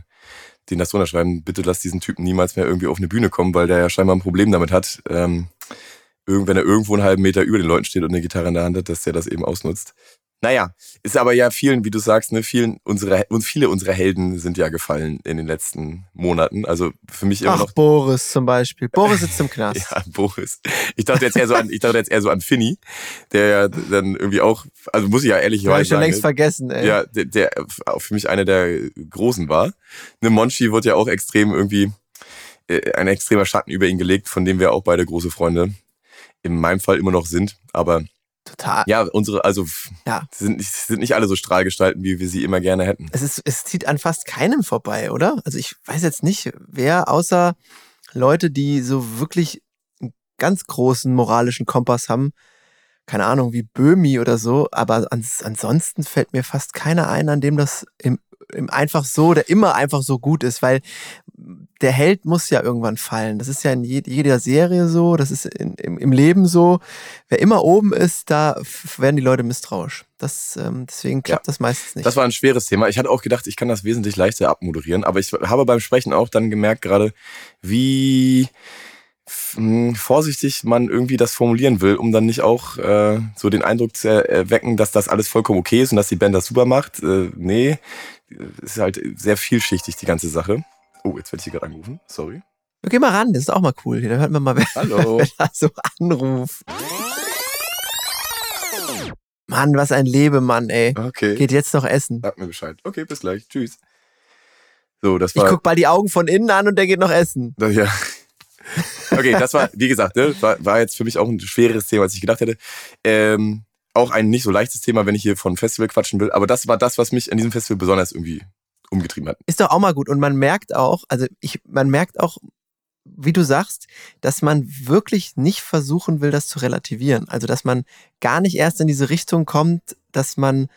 den das unterschreiben. Bitte lass diesen Typen niemals mehr irgendwie auf eine Bühne kommen, weil der ja scheinbar ein Problem damit hat, ähm, wenn er irgendwo einen halben Meter über den Leuten steht und eine Gitarre in der Hand hat, dass der das eben ausnutzt. Naja, ist aber ja vielen, wie du sagst, ne, vielen unserer, und viele unserer Helden sind ja gefallen in den letzten Monaten. Also für mich immer Ach, noch. Boris zum Beispiel. Boris sitzt im [LAUGHS] Knast. ja, Boris. Ich dachte jetzt eher so an, ich dachte jetzt eher so an Finny, der ja dann irgendwie auch, also muss ich ja ehrlich sagen. Ich schon längst vergessen, ey. Ja, der, der für mich einer der Großen war. Ne, Monchi wurde ja auch extrem irgendwie, äh, ein extremer Schatten über ihn gelegt, von dem wir auch beide große Freunde in meinem Fall immer noch sind. Aber Total. Ja, unsere, also ja. Sind, nicht, sind nicht alle so Strahlgestalten, wie wir sie immer gerne hätten. Es, ist, es zieht an fast keinem vorbei, oder? Also ich weiß jetzt nicht, wer außer Leute, die so wirklich einen ganz großen moralischen Kompass haben, keine Ahnung, wie Böhmi oder so, aber ans, ansonsten fällt mir fast keiner ein, an dem das im, im einfach so, der immer einfach so gut ist, weil der Held muss ja irgendwann fallen. Das ist ja in jeder Serie so, das ist in, im, im, Leben so. Wer immer oben ist, da werden die Leute misstrauisch. Das, ähm, deswegen klappt ja, das meistens nicht. Das war ein schweres Thema. Ich hatte auch gedacht, ich kann das wesentlich leichter abmoderieren, aber ich habe beim Sprechen auch dann gemerkt gerade, wie vorsichtig man irgendwie das formulieren will, um dann nicht auch äh, so den Eindruck zu erwecken, dass das alles vollkommen okay ist und dass die Band das super macht. Äh, nee, ist halt sehr vielschichtig, die ganze Sache. Oh, jetzt werde ich hier gerade angerufen. Sorry. Geh mal ran, das ist auch mal cool. Da hört man mal, wer, Hallo. [LAUGHS] wer da so anruft. Mann, was ein Lebemann, ey. Okay. Geht jetzt noch essen. Sag mir Bescheid. Okay, bis gleich. Tschüss. So, das war. Ich guck mal die Augen von innen an und der geht noch essen. Ja. Okay, das war, wie gesagt, ne, war, war jetzt für mich auch ein schwereres Thema, als ich gedacht hätte. Ähm, auch ein nicht so leichtes Thema, wenn ich hier von Festival quatschen will. Aber das war das, was mich an diesem Festival besonders irgendwie umgetrieben hat. Ist doch auch mal gut. Und man merkt auch, also ich, man merkt auch, wie du sagst, dass man wirklich nicht versuchen will, das zu relativieren. Also, dass man gar nicht erst in diese Richtung kommt, dass man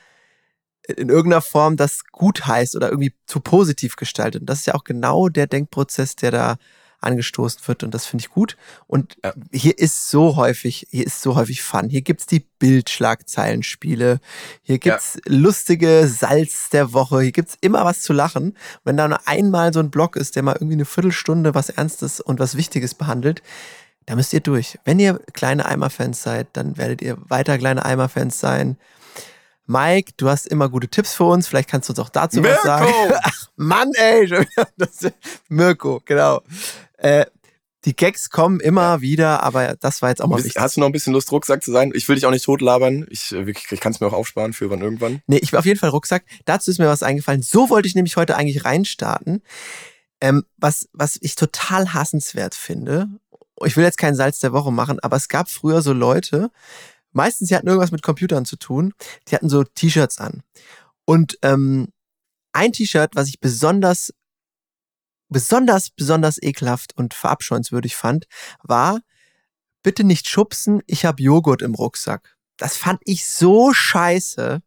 in irgendeiner Form das gut heißt oder irgendwie zu positiv gestaltet. Und das ist ja auch genau der Denkprozess, der da angestoßen wird und das finde ich gut. Und Ja. hier ist so häufig, hier ist so häufig Fun. Hier gibt's die Bildschlagzeilenspiele, hier gibt's lustige Salz der Woche, hier gibt's immer was zu lachen. Wenn da nur einmal so ein Blog ist, der mal irgendwie eine Viertelstunde was Ernstes und was Wichtiges behandelt, da müsst ihr durch. Wenn ihr kleine Eimer-Fans seid, dann werdet ihr weiter kleine Eimer-Fans sein. Mike, du hast immer gute Tipps für uns. Vielleicht kannst du uns auch dazu was sagen. Mirko! [LAUGHS] Ach, Mann, ey. Das, Mirko, genau. Äh, die Gags kommen immer wieder, aber das war jetzt auch mal wichtig. Hast du noch ein bisschen Lust, Rucksack zu sein? Ich will dich auch nicht totlabern. Ich, äh, ich kann es mir auch aufsparen für wann irgendwann. Nee, ich will auf jeden Fall Rucksack. Dazu ist mir was eingefallen. So wollte ich nämlich heute eigentlich reinstarten. Ähm, was, was ich total hassenswert finde. Ich will jetzt keinen Salz der Woche machen, aber es gab früher so Leute, meistens die hatten irgendwas mit Computern zu tun, die hatten so T-Shirts an. Und ähm, ein T-Shirt, was ich besonders, besonders, besonders ekelhaft und verabscheuenswürdig fand, war, bitte nicht schubsen, ich habe Joghurt im Rucksack. Das fand ich so scheiße.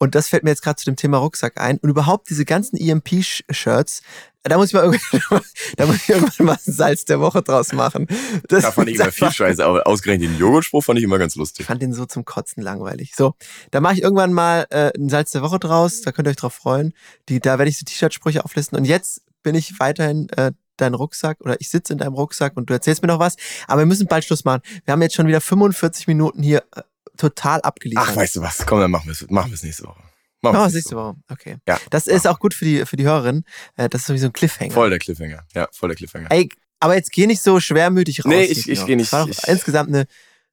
Und das fällt mir jetzt gerade zu dem Thema Rucksack ein. Und überhaupt diese ganzen EMP-Shirts, da muss ich mal [LAUGHS] irgendwann, da muss ich irgendwann mal Salz der Woche draus machen. Das Da fand ich immer viel Scheiße, aber ausgerechnet den Joghurtspruch fand ich immer ganz Ich lustig. fand den so zum Kotzen langweilig. So, da mache ich irgendwann mal äh, ein Salz der Woche draus. Da könnt ihr euch drauf freuen. Die, da werde ich so T-Shirt-Sprüche auflisten. Und jetzt bin ich weiterhin äh, dein Rucksack oder ich sitze in deinem Rucksack und du erzählst mir noch was. Aber wir müssen bald Schluss machen. Wir haben jetzt schon wieder 45 Minuten hier äh, total abgeliefert. Ach, weißt du was? Komm, dann machen wir es machen wir's nächste Woche. Machen wir es nächste Woche. Okay. Ja. Das ist auch gut für die, für die Hörerin. Äh, das ist so wie so ein Cliffhanger. Voll der Cliffhanger. Ja, voll der Cliffhanger. Ey, aber jetzt geh nicht so schwermütig raus. Nee, ich- Nino. ich geh nicht. Das war doch Ich- insgesamt eine,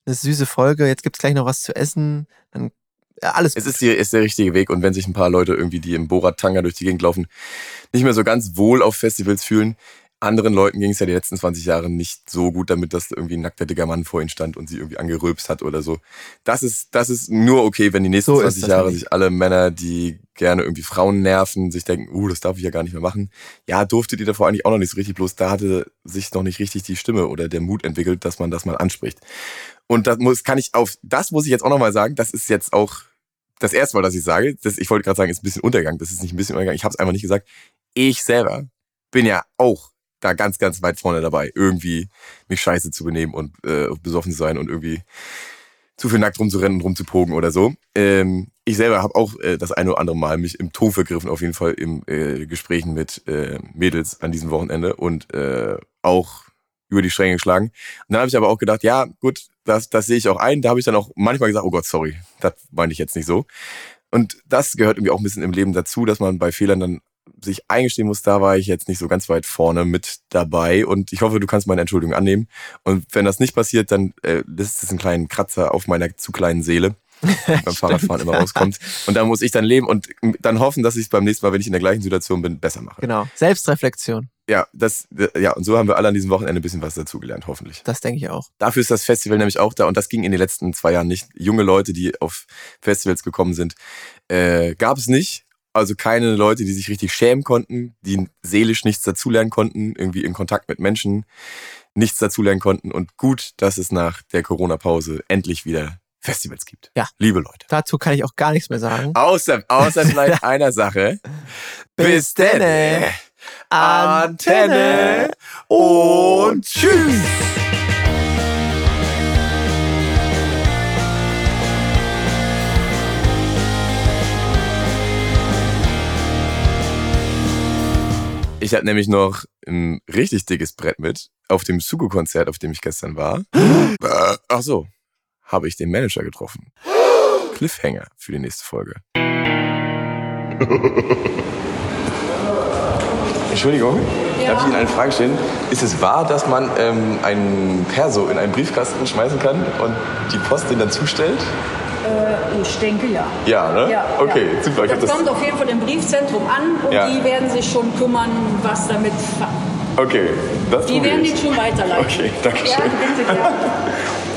eine süße Folge. Jetzt gibt's gleich noch was zu essen. Dann ja, alles Es ist, die, ist der richtige Weg und wenn sich ein paar Leute irgendwie, die im Borat-Tanga durch die Gegend laufen, nicht mehr so ganz wohl auf Festivals fühlen, anderen Leuten ging es ja die letzten 20 Jahre nicht so gut damit, dass irgendwie ein nackter dicker Mann vor ihnen stand und sie irgendwie angerülpst hat oder so. Das ist, das ist nur okay, wenn die nächsten So ist 20 das Jahre sich alle Männer, die gerne irgendwie Frauen nerven, sich denken, uh, das darf ich ja gar nicht mehr machen. Ja, durftet ihr davor eigentlich auch noch nicht so richtig, bloß da hatte sich noch nicht richtig die Stimme oder der Mut entwickelt, dass man das mal anspricht. Und das muss, kann ich auf, das muss ich jetzt auch nochmal sagen, das ist jetzt auch das erste Mal, dass ich sage, das, ich wollte gerade sagen, ist ein bisschen Untergang, das ist nicht ein bisschen Untergang, ich habe es einfach nicht gesagt. Ich selber bin ja auch da ganz, ganz weit vorne dabei, irgendwie mich scheiße zu benehmen und äh, besoffen zu sein und irgendwie zu viel nackt rumzurennen und rumzupogen oder so. Ähm, ich selber habe auch äh, das eine oder andere Mal mich im Ton vergriffen, auf jeden Fall im äh, Gesprächen mit äh, Mädels an diesem Wochenende und äh, auch über die Stränge geschlagen. Und dann habe ich aber auch gedacht, ja, gut, das, das sehe ich auch ein. Da habe ich dann auch manchmal gesagt, oh Gott, sorry, das meine ich jetzt nicht so. Und das gehört irgendwie auch ein bisschen im Leben dazu, dass man bei Fehlern dann sich eingestehen muss, da war ich jetzt nicht so ganz weit vorne mit dabei. Und ich hoffe, du kannst meine Entschuldigung annehmen. Und wenn das nicht passiert, dann äh, lässt es einen kleinen Kratzer auf meiner zu kleinen Seele, [LAUGHS] die beim Fahrradfahren immer rauskommt. Und da muss ich dann leben und dann hoffen, dass ich es beim nächsten Mal, wenn ich in der gleichen Situation bin, besser mache. Genau. Selbstreflexion. Ja, das, ja, und so haben wir alle an diesem Wochenende ein bisschen was dazugelernt, hoffentlich. Das denke ich auch. Dafür ist das Festival nämlich auch da und das ging in den letzten zwei Jahren nicht. Junge Leute, die auf Festivals gekommen sind, äh, gab es nicht. Also keine Leute, die sich richtig schämen konnten, die seelisch nichts dazulernen konnten, irgendwie in Kontakt mit Menschen nichts dazulernen konnten. Und gut, dass es nach der Corona-Pause endlich wieder Festivals gibt. Ja. Liebe Leute. Dazu kann ich auch gar nichts mehr sagen. Außer, außer [LAUGHS] vielleicht einer Sache. Bis denne. Antenne und tschüss. Ich hatte nämlich noch ein richtig dickes Brett mit auf dem Sugo-Konzert, auf dem ich gestern war. [GASPS] Äh, Ach so, habe ich den Manager getroffen. [GASPS] Cliffhanger für die nächste Folge. [LAUGHS] Entschuldigung, darf ich Ihnen eine Frage stellen? Ist es wahr, dass man ähm, einen Perso in einen Briefkasten schmeißen kann und die Post den dann zustellt? Ich denke ja. Ja, ne? Ja, okay, ja. super. Das, das, kommt auf jeden Fall im Briefzentrum an und Ja. die werden sich schon kümmern, was damit. okay, das Die werden ich. den schon weiterleiten. Okay, danke Ja, schön. bitte, ja. [LAUGHS]